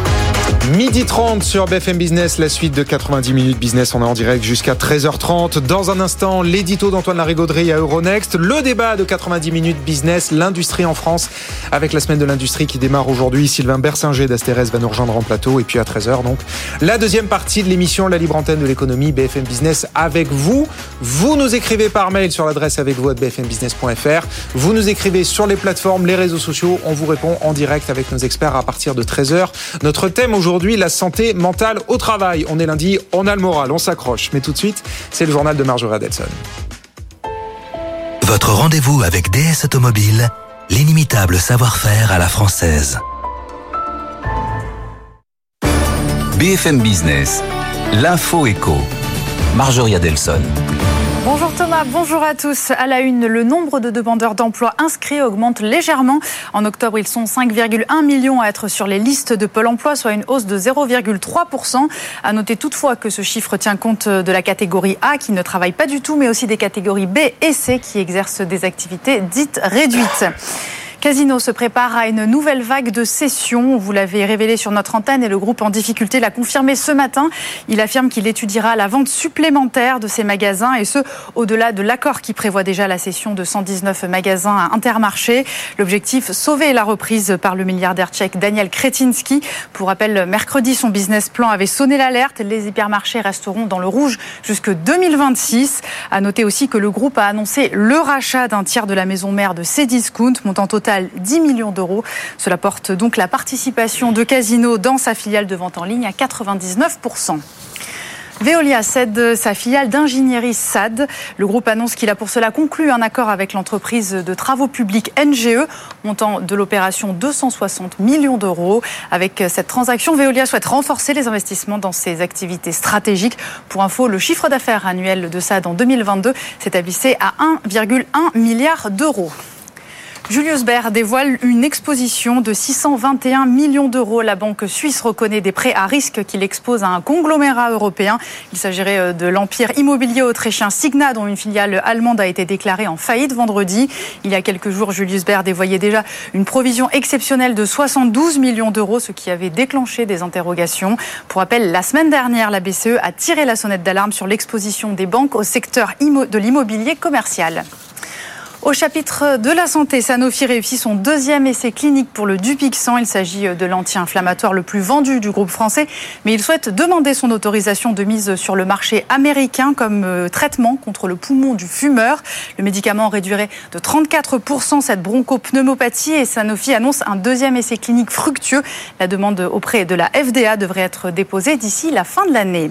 Midi 30 sur BFM Business, la suite de 90 minutes business. On est en direct jusqu'à 13h30. Dans un instant, l'édito d'Antoine Larigauderie à Euronext, le débat de 90 minutes business, l'industrie en France, avec la semaine de l'industrie qui démarre aujourd'hui. Sylvain Bersinger d'Astérès va nous rejoindre en plateau. Et puis à 13h, donc, la deuxième partie de l'émission, la libre antenne de l'économie, BFM Business avec vous. Vous nous écrivez par mail sur l'adresse avec vous à bfmbusiness.fr. Vous nous écrivez sur les plateformes, les réseaux sociaux. On vous répond en direct avec nos experts à partir de 13h. Notre thème aujourd'hui, la santé mentale au travail. On est lundi, on a le moral, on s'accroche. Mais tout de suite, c'est le journal de Marjorie Adelson. Votre rendez-vous avec DS Automobile, l'inimitable savoir-faire à la française. BFM Business. L'info éco. Marjorie Adelson. Bonjour à tous. À la une, le nombre de demandeurs d'emploi inscrits augmente légèrement. En octobre, ils sont 5,1 millions à être sur les listes de Pôle emploi, soit une hausse de 0,3%. À noter toutefois que ce chiffre tient compte de la catégorie A qui ne travaille pas du tout, mais aussi des catégories B et C qui exercent des activités dites réduites. Casino se prépare à une nouvelle vague de cessions. Vous l'avez révélé sur notre antenne et le groupe en difficulté l'a confirmé ce matin. Il affirme qu'il étudiera la vente supplémentaire de ses magasins et ce, au-delà de l'accord qui prévoit déjà la cession de 119 magasins à Intermarché. L'objectif, sauver la reprise par le milliardaire tchèque Daniel Kretinsky. Pour rappel, mercredi, son business plan avait sonné l'alerte. Les hypermarchés resteront dans le rouge jusque 2026. À noter aussi que le groupe a annoncé le rachat d'un tiers de la maison mère de Cdiscount, montant total 10 millions d'euros. Cela porte donc la participation de Casino dans sa filiale de vente en ligne à 99%. Veolia cède sa filiale d'ingénierie SAD. Le groupe annonce qu'il a pour cela conclu un accord avec l'entreprise de travaux publics NGE, montant de l'opération 260 millions d'euros. Avec cette transaction, Veolia souhaite renforcer les investissements dans ses activités stratégiques. Pour info, le chiffre d'affaires annuel de SAD en 2022 s'établissait à 1,1 milliard d'euros. Julius Baer dévoile une exposition de 621 millions d'euros. La banque suisse reconnaît des prêts à risque qu'il expose à un conglomérat européen. Il s'agirait euh, de l'empire immobilier autrichien Signa, dont une filiale allemande a été déclarée en faillite vendredi. Il y a quelques jours, Julius Baer dévoyait déjà une provision exceptionnelle de 72 millions d'euros, ce qui avait déclenché des interrogations. Pour rappel, la semaine dernière, la BCE a tiré la sonnette d'alarme sur l'exposition des banques au secteur de l'immobilier commercial. Au chapitre de la santé, Sanofi réussit son deuxième essai clinique pour le Dupixent. Il s'agit de l'anti-inflammatoire le plus vendu du groupe français, mais il souhaite demander son autorisation de mise sur le marché américain comme euh, traitement contre le poumon du fumeur. Le médicament réduirait de 34% cette bronchopneumopathie et Sanofi annonce un deuxième essai clinique fructueux. La demande auprès de la FDA devrait être déposée d'ici la fin de l'année.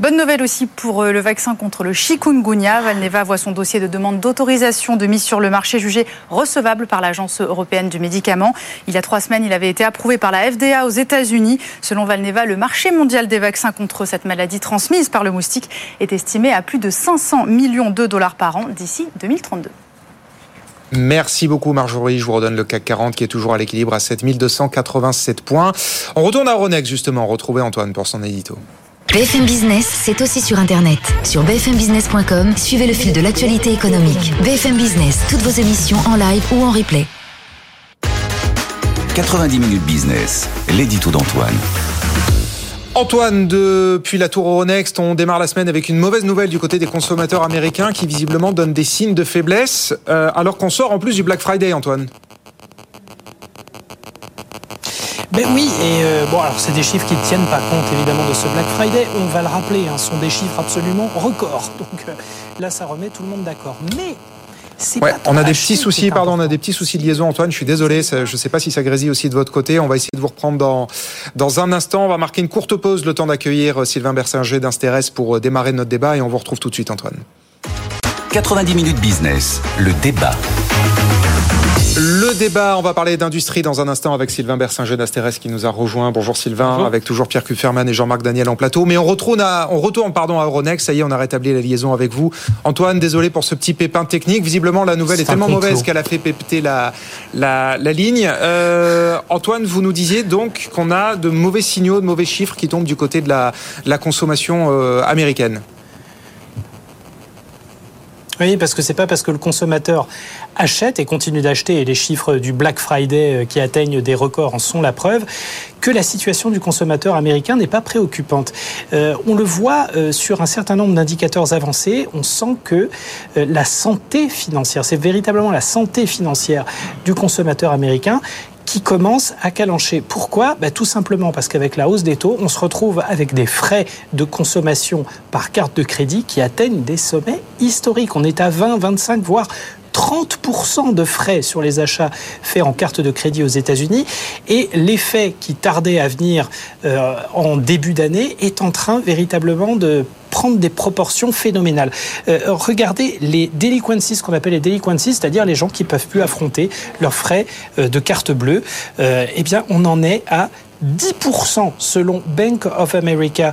Bonne nouvelle aussi pour euh, le vaccin contre le chikungunya. Valneva voit son dossier de demande d'autorisation de mise sur le marché jugé recevable par l'Agence européenne du médicament. Il y a trois semaines, il avait été approuvé par la FDA aux États-Unis. Selon Valneva, le marché mondial des vaccins contre cette maladie transmise par le moustique est estimé à plus de 500 millions de dollars par an d'ici 2032. Merci beaucoup Marjorie. Je vous redonne le CAC 40 qui est toujours à l'équilibre à 7287 points. On retourne à Ronex justement, retrouver Antoine pour son édito. BFM Business, c'est aussi sur Internet. Sur bfmbusiness.com, suivez le fil de l'actualité économique. BFM Business, toutes vos émissions en live ou en replay. 90 minutes business, l'édito d'Antoine. Antoine, depuis la tour Euronext, on démarre la semaine avec une mauvaise nouvelle du côté des consommateurs américains qui visiblement donnent des signes de faiblesse, euh, alors qu'on sort en plus du Black Friday, Antoine. Ben oui, et euh, bon, alors c'est des chiffres qui ne tiennent pas compte évidemment de ce Black Friday. On va le rappeler, hein, ce sont des chiffres absolument records. Donc euh, là, ça remet tout le monde d'accord. Mais Ouais, on a des petits soucis, pardon, on a des petits soucis de liaison, Antoine. Je suis désolé, je ne sais pas si ça grésille aussi de votre côté. On va essayer de vous reprendre dans dans un instant. On va marquer une courte pause, le temps d'accueillir euh, Sylvain Bersinger d'Insteres pour démarrer notre débat, et on vous retrouve tout de suite, Antoine. 90 minutes business, le débat. Le débat, on va parler d'industrie dans un instant avec Sylvain Bersinger d'Asteres qui nous a rejoint. Bonjour Sylvain, avec toujours Pierre Kupferman et Jean-Marc Daniel en plateau. Mais on retourne à, on retourne pardon à Euronext. Ça y est, on a rétabli la liaison avec vous. Antoine, désolé pour ce petit pépin technique. Visiblement, la nouvelle est, tellement mauvaise qu'elle a fait péter la, la, la ligne. Euh, Antoine, vous nous disiez donc qu'on a de mauvais signaux, de mauvais chiffres qui tombent du côté de la, la consommation euh, américaine. Oui, parce que c'est pas parce que le consommateur achète et continue d'acheter, et les chiffres du Black Friday euh, qui atteignent des records en sont la preuve, que la situation du consommateur américain n'est pas préoccupante. Euh, on le voit euh, sur un certain nombre d'indicateurs avancés, on sent que la santé financière, c'est véritablement la santé financière du consommateur américain qui commence à calancher. Pourquoi? Bah, Tout simplement parce qu'avec la hausse des taux, on se retrouve avec des frais de consommation par carte de crédit qui atteignent des sommets historiques. On est à 20, 25, voire 30% de frais sur les achats faits en carte de crédit aux États-Unis et l'effet qui tardait à venir euh, en début d'année est en train véritablement de prendre des proportions phénoménales. Euh, regardez les delinquencies, ce qu'on appelle les delinquencies, c'est-à-dire les gens qui peuvent plus affronter leurs frais euh, de carte bleue. Euh, eh bien, on en est à 10% selon Bank of America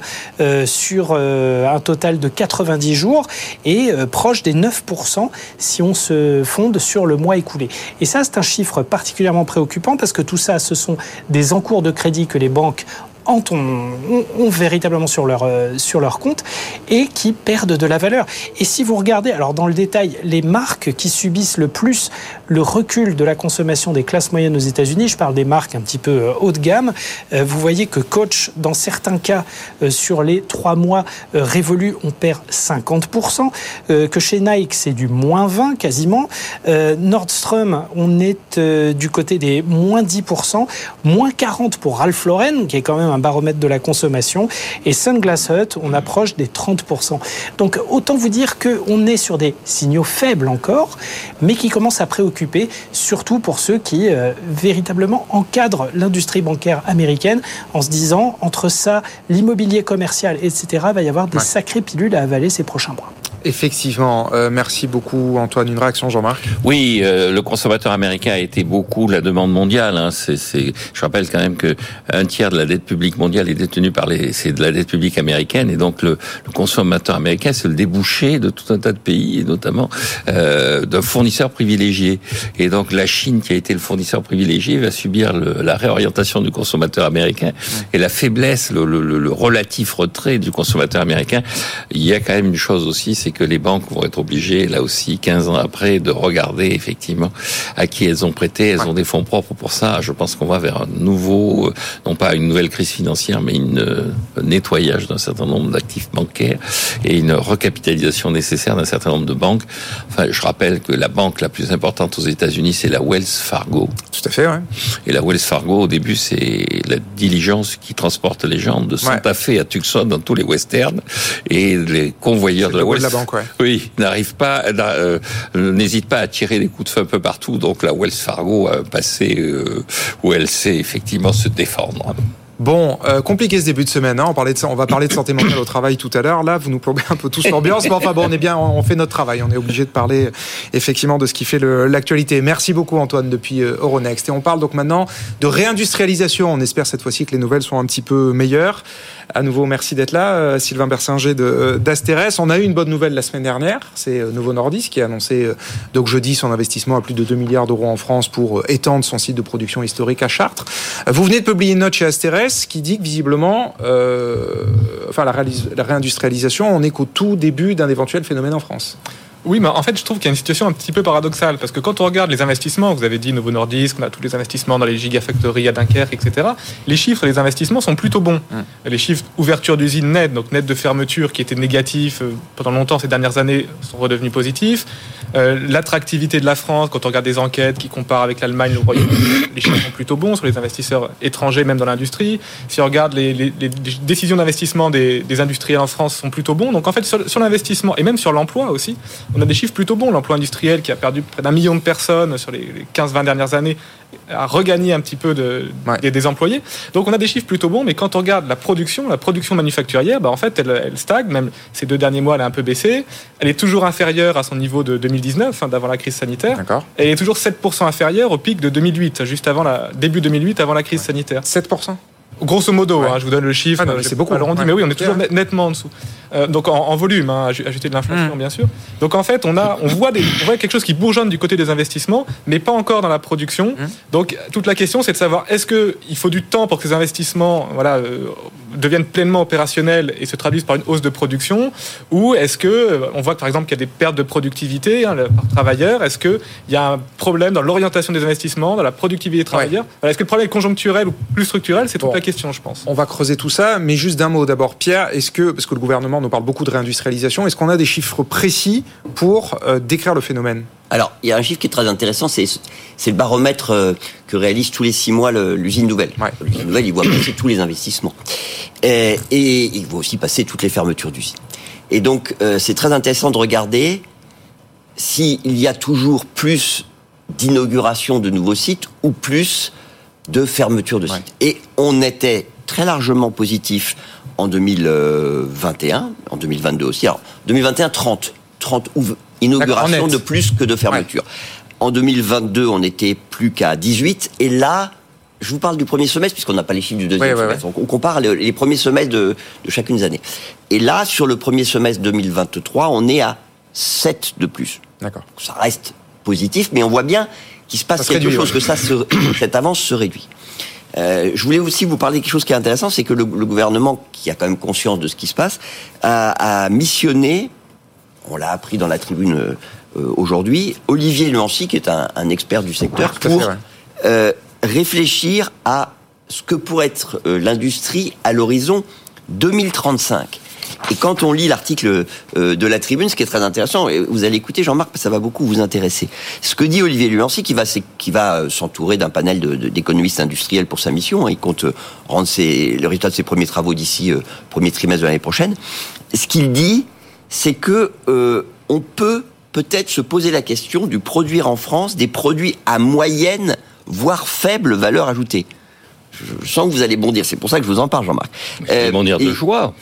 sur un total de 90 jours et proche des 9% si on se fonde sur le mois écoulé. Et ça, c'est un chiffre particulièrement préoccupant parce que tout ça, ce sont des encours de crédit que les banques ont, véritablement sur leur, euh, sur leur compte et qui perdent de la valeur. Et si vous regardez, alors dans le détail, les marques qui subissent le plus le recul de la consommation des classes moyennes aux États-Unis, je parle des marques un petit peu euh, haut de gamme, euh, vous voyez que Coach, dans certains cas, sur les trois mois révolus, on perd 50%, que chez Nike, c'est du moins 20 quasiment. Nordstrom, on est du côté des moins 10%, moins 40 pour Ralph Lauren, qui est quand même un baromètre de la consommation. Et Sunglass Hut, on approche des 30%. Donc autant vous dire qu'on est sur des signaux faibles encore, mais qui commencent à préoccuper, surtout pour ceux qui euh, véritablement encadrent l'industrie bancaire américaine en se disant, entre ça, l'immobilier commercial, etc., va y avoir des sacrées pilules à avaler ces prochains mois. Effectivement, euh, merci beaucoup Antoine. Une réaction Jean-Marc? Oui, euh, le consommateur américain a été beaucoup la demande mondiale. Hein. C'est, je rappelle quand même que un tiers de la dette publique mondiale est détenu par les, c'est de la dette publique américaine et donc le, le consommateur américain c'est le débouché de tout un tas de pays et notamment euh, d'un fournisseur privilégié. Et donc la Chine qui a été le fournisseur privilégié va subir le, la réorientation du consommateur américain et la faiblesse, le, le, le relatif retrait du consommateur américain. Il y a quand même une chose aussi, c'est que les banques vont être obligées, là aussi, 15 ans après, de regarder effectivement à qui elles ont prêté. Elles ont des fonds propres pour ça. Je pense qu'on va vers un nouveau, euh, non pas une nouvelle crise financière, mais une, euh, un nettoyage d'un certain nombre d'actifs bancaires et une recapitalisation nécessaire d'un certain nombre de banques. Enfin, je rappelle que la banque la plus importante aux États-Unis, c'est la Wells Fargo. Tout à fait, ouais. Et la Wells Fargo, au début, c'est la diligence qui transporte les gens de Santa Fe à Tucson dans tous les westerns et les convoyeurs de la Wells Fargo oui, n'arrive pas, euh, n'hésite pas à tirer des coups de feu un peu partout. Donc la Wells Fargo a passé euh, où elle sait effectivement se défendre. Bon, euh, compliqué ce début de semaine. Hein. On, parlait de, on va parler de santé mentale au travail tout à l'heure. Là, vous nous plombez un peu tous l'ambiance. Mais enfin, bon, on est bien, on fait notre travail. On est obligé de parler effectivement de ce qui fait l'actualité. Merci beaucoup, Antoine, depuis Euronext. Et on parle donc maintenant de réindustrialisation. On espère cette fois-ci que les nouvelles sont un petit peu meilleures. À nouveau, merci d'être là, euh, Sylvain Bersinger euh, d'Asterès. On a eu une bonne nouvelle la semaine dernière, c'est euh, Novo Nordisk qui a annoncé donc jeudi son investissement à plus de 2 milliards d'euros en France pour étendre son site de production historique à Chartres. Vous venez de publier une note chez Qui dit que visiblement, euh, enfin la, la réindustrialisation, on est qu'au tout début d'un éventuel phénomène en France. Oui, mais en fait, je trouve qu'il y a une situation un petit peu paradoxale, parce que quand on regarde les investissements, vous avez dit Novo Nordisk, on a tous les investissements dans les gigafactories à Dunkerque, etc., les chiffres des investissements sont plutôt bons. Mmh. Les chiffres ouverture d'usine net, donc net de fermeture, qui étaient négatifs euh, pendant longtemps ces dernières années, sont redevenus positifs. Euh, L'attractivité de la France, quand on regarde des enquêtes qui comparent avec l'Allemagne, le Royaume-Uni, les chiffres sont plutôt bons sur les investisseurs étrangers, même dans l'industrie. Si on regarde les, les, les décisions d'investissement des, des, industriels en France, sont plutôt bons. Donc en fait, sur, sur l'investissement et même sur l'emploi aussi, on a des chiffres plutôt bons. L'emploi industriel qui a perdu près d'un million de personnes sur les 15-20 dernières années a regagné un petit peu de, ouais. des, des, employés. Donc on a des chiffres plutôt bons, mais quand on regarde la production, la production manufacturière, bah en fait, elle, elle, stagne. Même ces deux derniers mois, elle a un peu baissé. Elle est toujours inférieure à son niveau de 2019, hein, d'avant la crise sanitaire. Elle est toujours 7% inférieure au pic de 2008, juste avant la début 2008, avant la crise ouais. sanitaire. 7% Grosso modo, ouais. hein, je vous donne le chiffre. Ah c'est beaucoup. Alors on dit, mais oui, on est toujours nettement en dessous. Euh, donc en, en volume, hein, ajouter de l'inflation, mmh. bien sûr. Donc en fait, on a, on voit, des, on voit quelque chose qui bourgeonne du côté des investissements, mais pas encore dans la production. Mmh. Donc toute la question, c'est de savoir est-ce que il faut du temps pour que ces investissements, voilà, euh, deviennent pleinement opérationnels et se traduisent par une hausse de production, ou est-ce que euh, on voit par exemple qu'il y a des pertes de productivité hein, par travailleurs Est-ce que il y a un problème dans l'orientation des investissements, dans la productivité des travailleurs? Ouais. voilà, Est-ce que le problème est conjoncturel ou plus structurel? C'est toute bon. la question, je pense. On va creuser tout ça, mais juste d'un mot d'abord, Pierre. Est-ce que parce que le gouvernement nous parle beaucoup de réindustrialisation, est-ce qu'on a des chiffres précis pour euh, décrire le phénomène? Alors, il y a un chiffre qui est très intéressant, c'est le baromètre euh, que réalise tous les six mois l'usine nouvelle. Ouais. L'usine nouvelle, il voit passer tous les investissements. Et, et il voit aussi passer toutes les fermetures d'usines. Et donc, euh, c'est très intéressant de regarder s'il y a toujours plus d'inauguration de nouveaux sites ou plus de fermetures de sites. Ouais. Et on était très largement positif en 2021, en 2022 aussi. Alors, 2021, 30. 30 inaugurations de plus que de fermetures. Ouais. En 2022, on était plus qu'à 18. Et là, je vous parle du premier semestre puisqu'on n'a pas les chiffres du deuxième Ouais, semestre. On compare le- les premiers semestres de, de chacune des années. Et là, sur le premier semestre 2023, on est à 7 de plus. D'accord. Ça reste positif, mais on voit bien qu'il se passe Ça quelque réduit, chose, que ça se- cette avance se réduit. Euh, je voulais aussi vous parler de quelque chose qui est intéressant, c'est que le, le gouvernement, qui a quand même conscience de ce qui se passe, a, a missionné, on l'a appris dans la tribune euh, aujourd'hui, Olivier Luancy, qui est un, un expert du secteur, pour fait, ouais. euh, réfléchir à ce que pourrait être l'industrie à l'horizon 2035. Et quand on lit l'article euh, de la Tribune, ce qui est très intéressant, vous allez écouter Jean-Marc, ça va beaucoup vous intéresser. Ce que dit Olivier Luancy, qui va, qui euh, s'entourer d'un panel d'économistes industriels pour sa mission, hein, il compte euh, rendre ses, le résultat de ses premiers travaux d'ici premier trimestre de l'année prochaine. Ce qu'il dit, c'est que euh, on peut peut-être se poser la question du produire en France des produits à moyenne, voire faible valeur ajoutée. Je sens que vous allez bondir, c'est pour ça que je vous en parle, Jean-Marc. vais bondir de joie.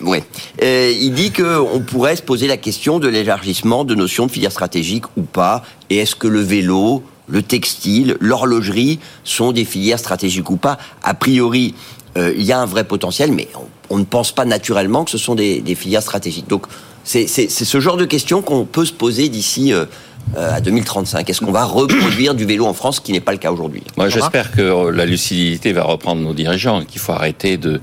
Ouais. Euh, il dit que on pourrait se poser la question de l'élargissement de notions de filières stratégiques ou pas. Et est-ce que le vélo, le textile, l'horlogerie sont des filières stratégiques ou pas? A priori, euh, il y a un vrai potentiel, mais on, on ne pense pas naturellement que ce sont des, des filières stratégiques. Donc, c'est ce genre de questions qu'on peut se poser d'ici euh, euh, à 2035. Est-ce qu'on va reproduire du vélo en France, ce qui n'est pas le cas aujourd'hui? Moi, j'espère que euh, la lucidité va reprendre nos dirigeants, qu'il faut arrêter de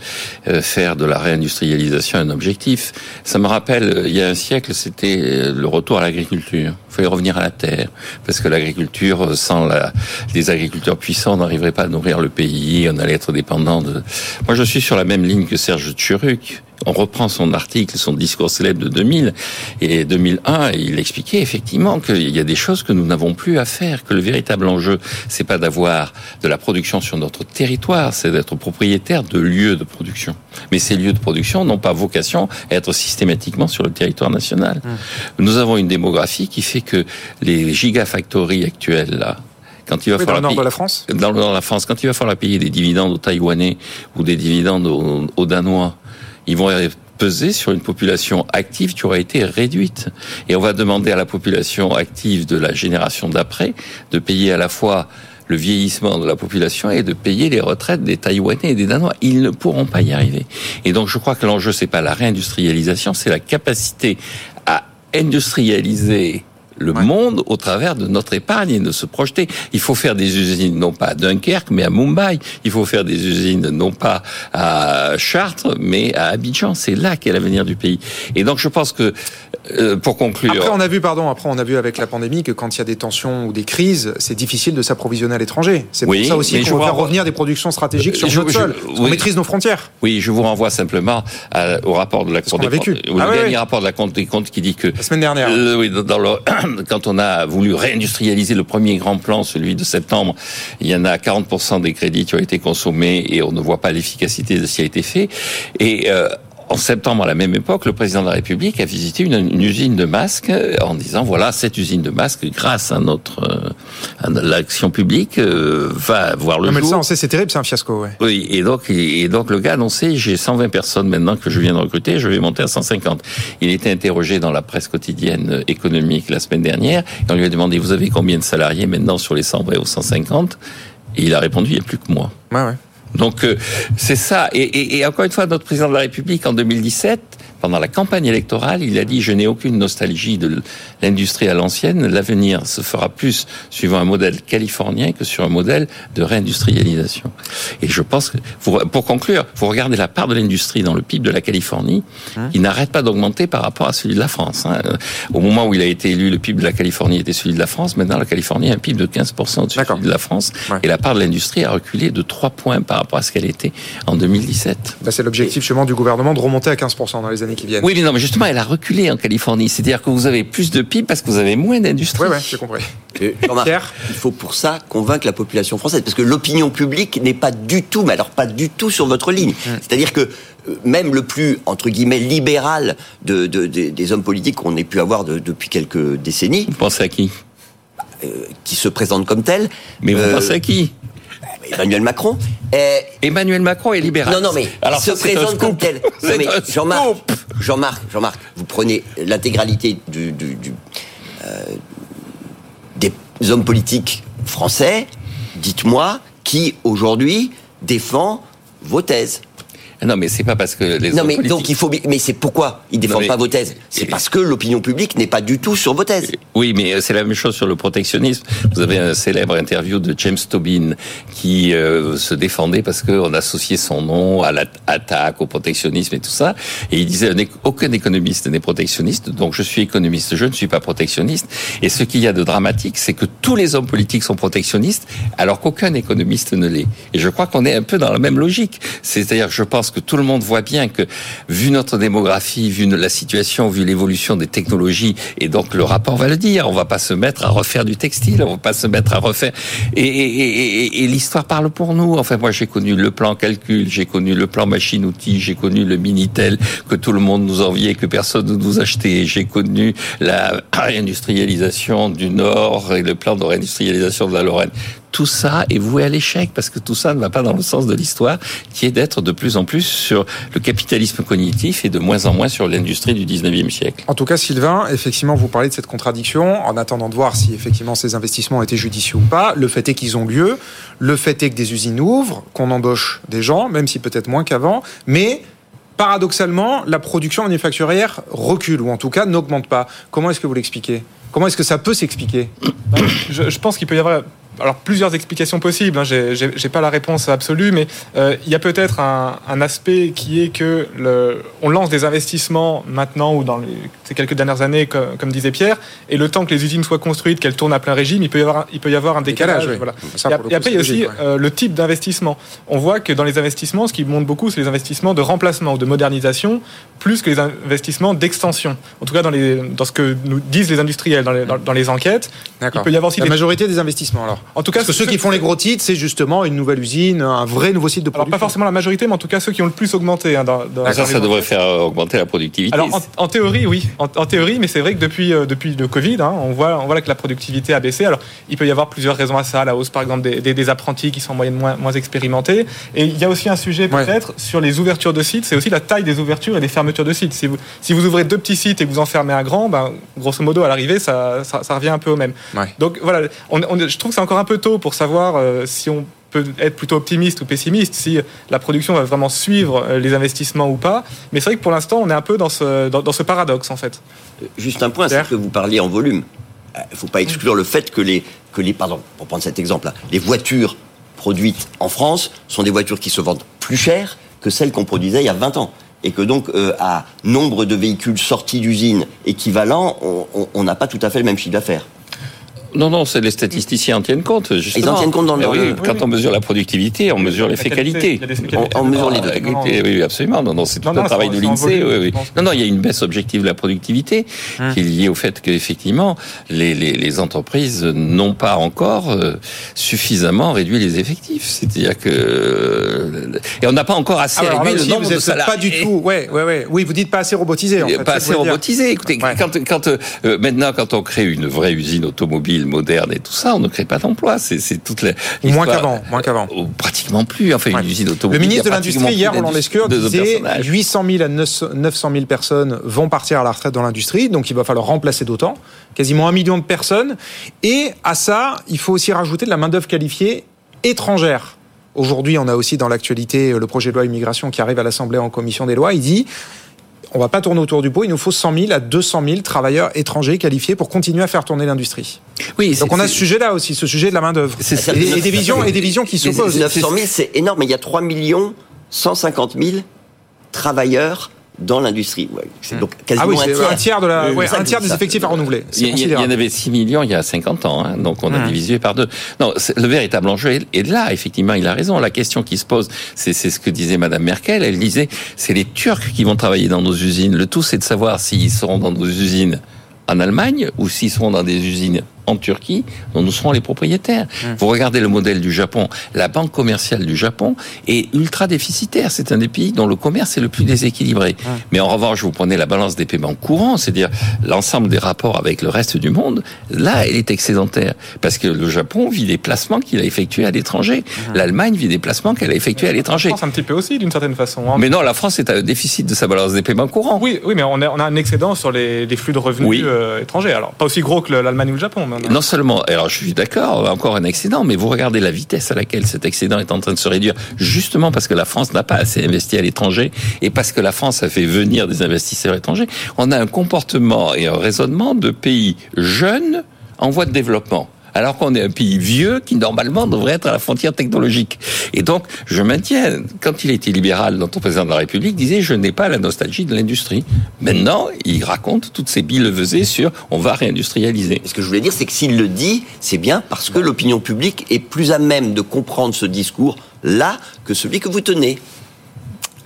euh, faire de la réindustrialisation un objectif. Ça me rappelle, euh, il y a un siècle, c'était euh, le retour à l'agriculture. Il fallait revenir à la terre, parce que l'agriculture, euh, sans la, les agriculteurs puissants, on n'arriverait pas à nourrir le pays, on allait être dépendant de... Moi, je suis sur la même ligne que Serge Tchuruc. On reprend son article, son discours célèbre de 2000 et 2001, et il expliquait effectivement qu'il y a des choses que nous n'avons plus à faire, que le véritable enjeu, c'est pas d'avoir de la production sur notre territoire, c'est d'être propriétaire de lieux de production. Mais ces lieux de production n'ont pas vocation à être systématiquement sur le territoire national. Nous avons une démographie qui fait que les gigafactories actuelles là, quand il va Oui, dans falloir le nord payer- de la France dans le nord de la France, quand il va falloir payer des dividendes aux Taïwanais ou des dividendes aux, aux Danois, ils vont peser sur une population active qui aura été réduite. Et on va demander à la population active de la génération d'après de payer à la fois le vieillissement de la population et de payer les retraites des Taïwanais et des Danois. Ils ne pourront pas y arriver. Et donc je crois que l'enjeu, c'est pas la réindustrialisation, c'est la capacité à industrialiser le monde au travers de notre épargne et de se projeter. Il faut faire des usines non pas à Dunkerque mais à Mumbai. Il faut faire des usines non pas à Chartres mais à Abidjan. C'est là qu'est l'avenir du pays. Et donc je pense que euh, pour conclure. Après, on a vu, pardon, après, on a vu avec la pandémie que quand il y a des tensions ou des crises, c'est difficile de s'approvisionner à l'étranger. C'est Oui, pour ça aussi qu'on va faire revenir des productions stratégiques sur Je- notre je- sol. Oui. maîtrise nos frontières. Oui, je vous renvoie simplement à- au rapport de la Cour des comptes, Ah ouais, dernier ouais. rapport de la Cour des comptes qui dit que La semaine dernière. Euh, oui, dans le, quand on a voulu réindustrialiser le premier grand plan, celui de septembre, il y en a 40% des crédits qui ont été consommés et on ne voit pas l'efficacité de ce qui a été fait. Et euh, en septembre, à la même époque, le président de la République a visité une, une usine de masques euh, en disant voilà cette usine de masques, grâce à notre euh, à l'action publique, euh, va voir le Non, mais jour. ça, on sait, c'est terrible, c'est un fiasco, ouais. Oui, et donc, et donc le gars a annoncé, j'ai 120 personnes maintenant que je viens de recruter, je vais monter à 150. Il était interrogé dans la presse quotidienne économique la semaine dernière, et on lui a demandé, vous avez combien de salariés maintenant sur les 120 ou 150 Et il a répondu, il n'y a plus que moi. Ouais, ouais. Donc euh, c'est ça. Et, encore une fois, notre président de la République en 2017, pendant la campagne électorale, il a dit je n'ai aucune nostalgie de l'industrie à l'ancienne. L'avenir se fera plus suivant un modèle californien que sur un modèle de réindustrialisation. Et je pense que pour, conclure, vous regardez la part de l'industrie dans le PIB de la Californie, il n'arrête pas d'augmenter par rapport à celui de la France. hein. Au moment où il a été élu, le PIB de la Californie était celui de la France. Maintenant, la Californie a un PIB de 15% au-dessus de celui de la France. Et la part de l'industrie a reculé de 3 points par rapport à ce qu'elle était en 2017. Bah, c'est l'objectif justement du gouvernement de remonter à 15% dans les années qui viennent. Oui, mais non, mais justement, elle a reculé en Californie. C'est-à-dire que vous avez plus de PIB parce que vous avez moins d'industrie. Ouais, ouais, j'ai compris. Et il faut pour ça convaincre la population française, parce que l'opinion publique n'est pas du tout, mais alors pas du tout sur votre ligne. C'est-à-dire que euh, même le plus, entre guillemets, libéral de, de- des- des hommes politiques qu'on ait pu avoir de- depuis quelques décennies... Vous pensez à qui? Qui se présente comme tel. Mais vous euh, pensez à qui? Emmanuel Macron. est- Emmanuel Macron est libéral. Non, non, mais Alors se présente comme tel. Jean-Marc, Jean-Marc, Jean-Marc, vous prenez l'intégralité du, du- du, euh, des hommes politiques français. Dites-moi qui aujourd'hui défend vos thèses. Non, mais c'est pas parce que les non, mais politiques... donc il faut. Mais c'est pourquoi ils défendent mais- pas vos thèses? C'est parce que l'opinion publique n'est pas du tout sur vos thèses. Oui, mais c'est la même chose sur le protectionnisme. Vous avez un célèbre interview de James Tobin qui euh, se défendait parce qu'on associait son nom à l'attaque, au protectionnisme et tout ça. Et il disait "Aucun- économiste n'est protectionniste, donc je suis économiste, je ne suis pas protectionniste. Et ce qu'il y a de dramatique, c'est que tous les hommes politiques sont protectionnistes, alors qu'aucun économiste ne l'est. Et je crois qu'on est un peu dans la même logique. C'est-à-dire, je pense que tout le monde voit bien que, vu notre démographie, vu la situation, vu l'évolution des technologies, et donc le rapport va le dire, on va pas se mettre à refaire du textile, on va pas se mettre à refaire. Et, et- et- et- l'histoire parle pour nous. Enfin, moi, j'ai connu le plan calcul, j'ai connu le plan machine-outil, j'ai connu le minitel que tout le monde nous enviait, que personne ne nous achetait. J'ai connu la réindustrialisation du Nord et le plan de réindustrialisation de la Lorraine. Tout ça est voué à l'échec parce que tout ça ne va pas dans le sens de l'histoire, qui est d'être de plus en plus sur le capitalisme cognitif et de moins en moins sur l'industrie du 19e siècle. En tout cas, Sylvain, effectivement, vous parlez de cette contradiction en attendant de voir si effectivement ces investissements ont été judicieux ou pas. Le fait est qu'ils ont lieu. Le fait est que des usines ouvrent, qu'on embauche des gens, même si peut-être moins qu'avant. Mais paradoxalement, la production manufacturière recule ou en tout cas n'augmente pas. Comment est-ce que vous l'expliquez? Comment est-ce que ça peut s'expliquer? Je, je pense qu'il peut y avoir alors plusieurs explications possibles. Hein. J'ai- pas la réponse absolue, mais euh, il y a peut-être un, un aspect qui est que le, on lance des investissements maintenant ou dans les, ces quelques dernières années, comme, comme disait Pierre, et le temps que les usines soient construites, qu'elles tournent à plein régime, il peut y avoir un, il peut y avoir un décalage. Voilà. Ça, et, après, il y a aussi euh, le type d'investissement. On voit que dans les investissements, ce qui monte beaucoup, c'est les investissements de remplacement ou de modernisation, plus que les investissements d'extension. En tout cas, dans, les, dans ce que nous disent les industriels, dans les, dans, dans les enquêtes, il peut y avoir aussi La des majorité des investissements alors. En tout cas, Parce que ceux qui font les gros titres, c'est justement une nouvelle usine, un vrai nouveau site de Alors production. pas forcément la majorité, mais en tout cas ceux qui ont le plus augmenté. hein, dans, dans Ça, ça devrait faire augmenter la productivité. Alors en, en théorie, oui, en, en théorie, mais c'est vrai que depuis euh, depuis le Covid, hein, on voit on voit que la productivité a baissé. Alors il peut y avoir plusieurs raisons à ça, la hausse par exemple des, des, des apprentis qui sont en moyenne moins, moins expérimentés. Et il y a aussi un sujet peut-être sur les ouvertures de sites, c'est aussi la taille des ouvertures et des fermetures de sites. Si vous si vous ouvrez deux petits sites et que vous en fermez un grand, ben grosso modo à l'arrivée ça, ça ça revient un peu au même. Donc voilà, on, on- je trouve que c'est encore un peu tôt pour savoir euh, si on peut être plutôt optimiste ou pessimiste, si la production va vraiment suivre euh, les investissements ou pas. Mais c'est vrai que pour l'instant, on est un peu dans ce, dans, dans ce paradoxe, en fait. Juste un point, c'est que vous parliez en volume. Il ne faut pas exclure le fait que les, que les, pardon, pour prendre cet exemple-là, les voitures produites en France sont des voitures qui se vendent plus cher que celles qu'on produisait il y a 20 ans. Et que donc, euh, à nombre de véhicules sortis d'usine équivalents, on n'a pas tout à fait le même chiffre d'affaires. Non, non, c'est les statisticiens en tiennent compte. Justement. Ils en tiennent compte dans le- oui, Oui, Quand on mesure la productivité, on mesure l'effet qualité. On- on mesure les deux. Ah, qualité, Oui, oui, absolument. Non, non, c'est tout Non, un non, travail de l'INSEE. oui, oui. Non, non, il y a une baisse objective de la productivité qui est liée au fait qu'effectivement, les, les, les entreprises n'ont pas encore euh, suffisamment réduit les effectifs. C'est-à-dire que euh, et on n'a pas encore assez Ah, alors réduit le nombre vous de salariés. pas du tout. Ouais, ouais, ouais. Oui, vous dites pas assez robotisé. En fait, pas assez robotisé. Écoutez, quand, quand euh, maintenant, quand on crée une vraie usine automobile moderne et tout ça, on ne crée pas d'emploi. C'est, toute la. Moins qu'avant, moins qu'avant. Oh, Pratiquement plus. Enfin, une usine Le automobile. ministre il de l'Industrie, hier, Roland Lescure, disait personnage. 800 000 à 900 000 personnes vont partir à la retraite dans l'industrie, donc il va falloir remplacer d'autant, quasiment un million de personnes. Et à ça, il faut aussi rajouter de la main-d'œuvre qualifiée étrangère. Aujourd'hui, on a aussi dans l'actualité le projet de loi immigration qui arrive à l'Assemblée en commission des lois. Il dit on va pas tourner autour du pot, il nous faut 100 000 à 200 000 travailleurs étrangers qualifiés pour continuer à faire tourner l'industrie. Oui, Donc on a ce sujet-là aussi, ce sujet de la main-d'œuvre. Et, et des visions, et des visions qui s'opposent. 900 000, c'est énorme, il y a 3 millions 150 000 travailleurs dans l'industrie. Ouais, c'est donc quasiment Ah oui, c'est un tiers. un tiers de la- ouais, un tiers des ça, effectifs à renouveler. Il y, en avait 6 millions il y a 50 ans, hein, donc on a Hum. divisé par deux. Non, le véritable enjeu est- là, effectivement, il a raison. La question qui se pose, c'est c'est ce que disait Madame Merkel. Elle disait, c'est les Turcs qui vont travailler dans nos usines. Le tout, c'est de savoir s'ils seront dans nos usines en Allemagne ou s'ils seront dans des usines en Turquie dont nous serons les propriétaires. Vous regardez le modèle du Japon, la banque commerciale du Japon est ultra déficitaire. C'est un des pays dont le commerce est le plus déséquilibré. Mais en revanche, vous prenez la balance des paiements courants, c'est-à-dire l'ensemble des rapports avec le reste du monde, là, elle est excédentaire. Parce que le Japon vit des placements qu'il a effectués à l'étranger. L'Allemagne vit des placements qu'elle a effectués à l'étranger. La France un petit peu aussi, d'une certaine façon. hein. Mais non, la France est à déficit de sa balance des paiements courants. Oui, oui, mais on a, on a un excédent sur les, les flux de revenus Oui. euh, étrangers. Alors, pas aussi gros que le- l'Allemagne ou le Japon, mais non, seulement, alors je suis d'accord, encore un excédent, mais vous regardez la vitesse à laquelle cet excédent est en train de se réduire, justement parce que la France n'a pas assez investi à l'étranger et parce que la France a fait venir des investisseurs étrangers. On a un comportement et un raisonnement de pays jeunes en voie de développement alors qu'on est un pays vieux qui normalement devrait être à la frontière technologique. Et donc, je maintiens, quand il était libéral, notre président de la République disait je n'ai pas la nostalgie de l'industrie. Maintenant, il raconte toutes ces billevesées sur on va réindustrialiser. Ce que je voulais dire, c'est que s'il le dit, c'est bien parce que l'opinion publique est plus à même de comprendre ce discours là que celui que vous tenez.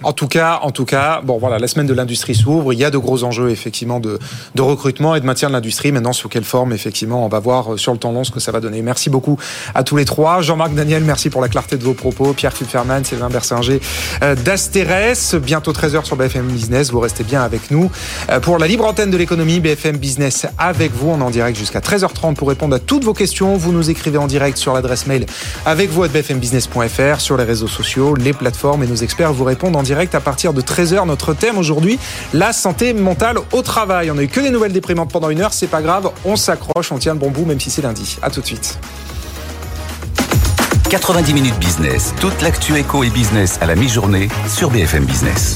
En tout cas, en tout cas, bon voilà, la semaine de l'industrie s'ouvre. Il y a de gros enjeux effectivement de, de recrutement et de maintien de l'industrie. Maintenant, sous quelle forme effectivement, on va voir euh, sur le temps long ce que ça va donner. Merci beaucoup à tous les trois. Jean-Marc Daniel, merci pour la clarté de vos propos. Pierre Kupferman, Sylvain Bersinger euh, d'Astérès. Bientôt 13h sur BFM Business. Vous restez bien avec nous euh, pour la libre antenne de l'économie BFM Business avec vous. On est en direct jusqu'à 13h30 pour répondre à toutes vos questions. Vous nous écrivez en direct sur l'adresse mail avec vous à bfmbusiness.fr sur les réseaux sociaux, les plateformes et nos experts vous répondent en direct à partir de 13h. Notre thème aujourd'hui, la santé mentale au travail. On n'a eu que des nouvelles déprimantes pendant une heure, c'est pas grave, on s'accroche, on tient le bon bout même si c'est lundi. À tout de suite. 90 minutes business, toute l'actu éco et business à la mi-journée sur BFM Business.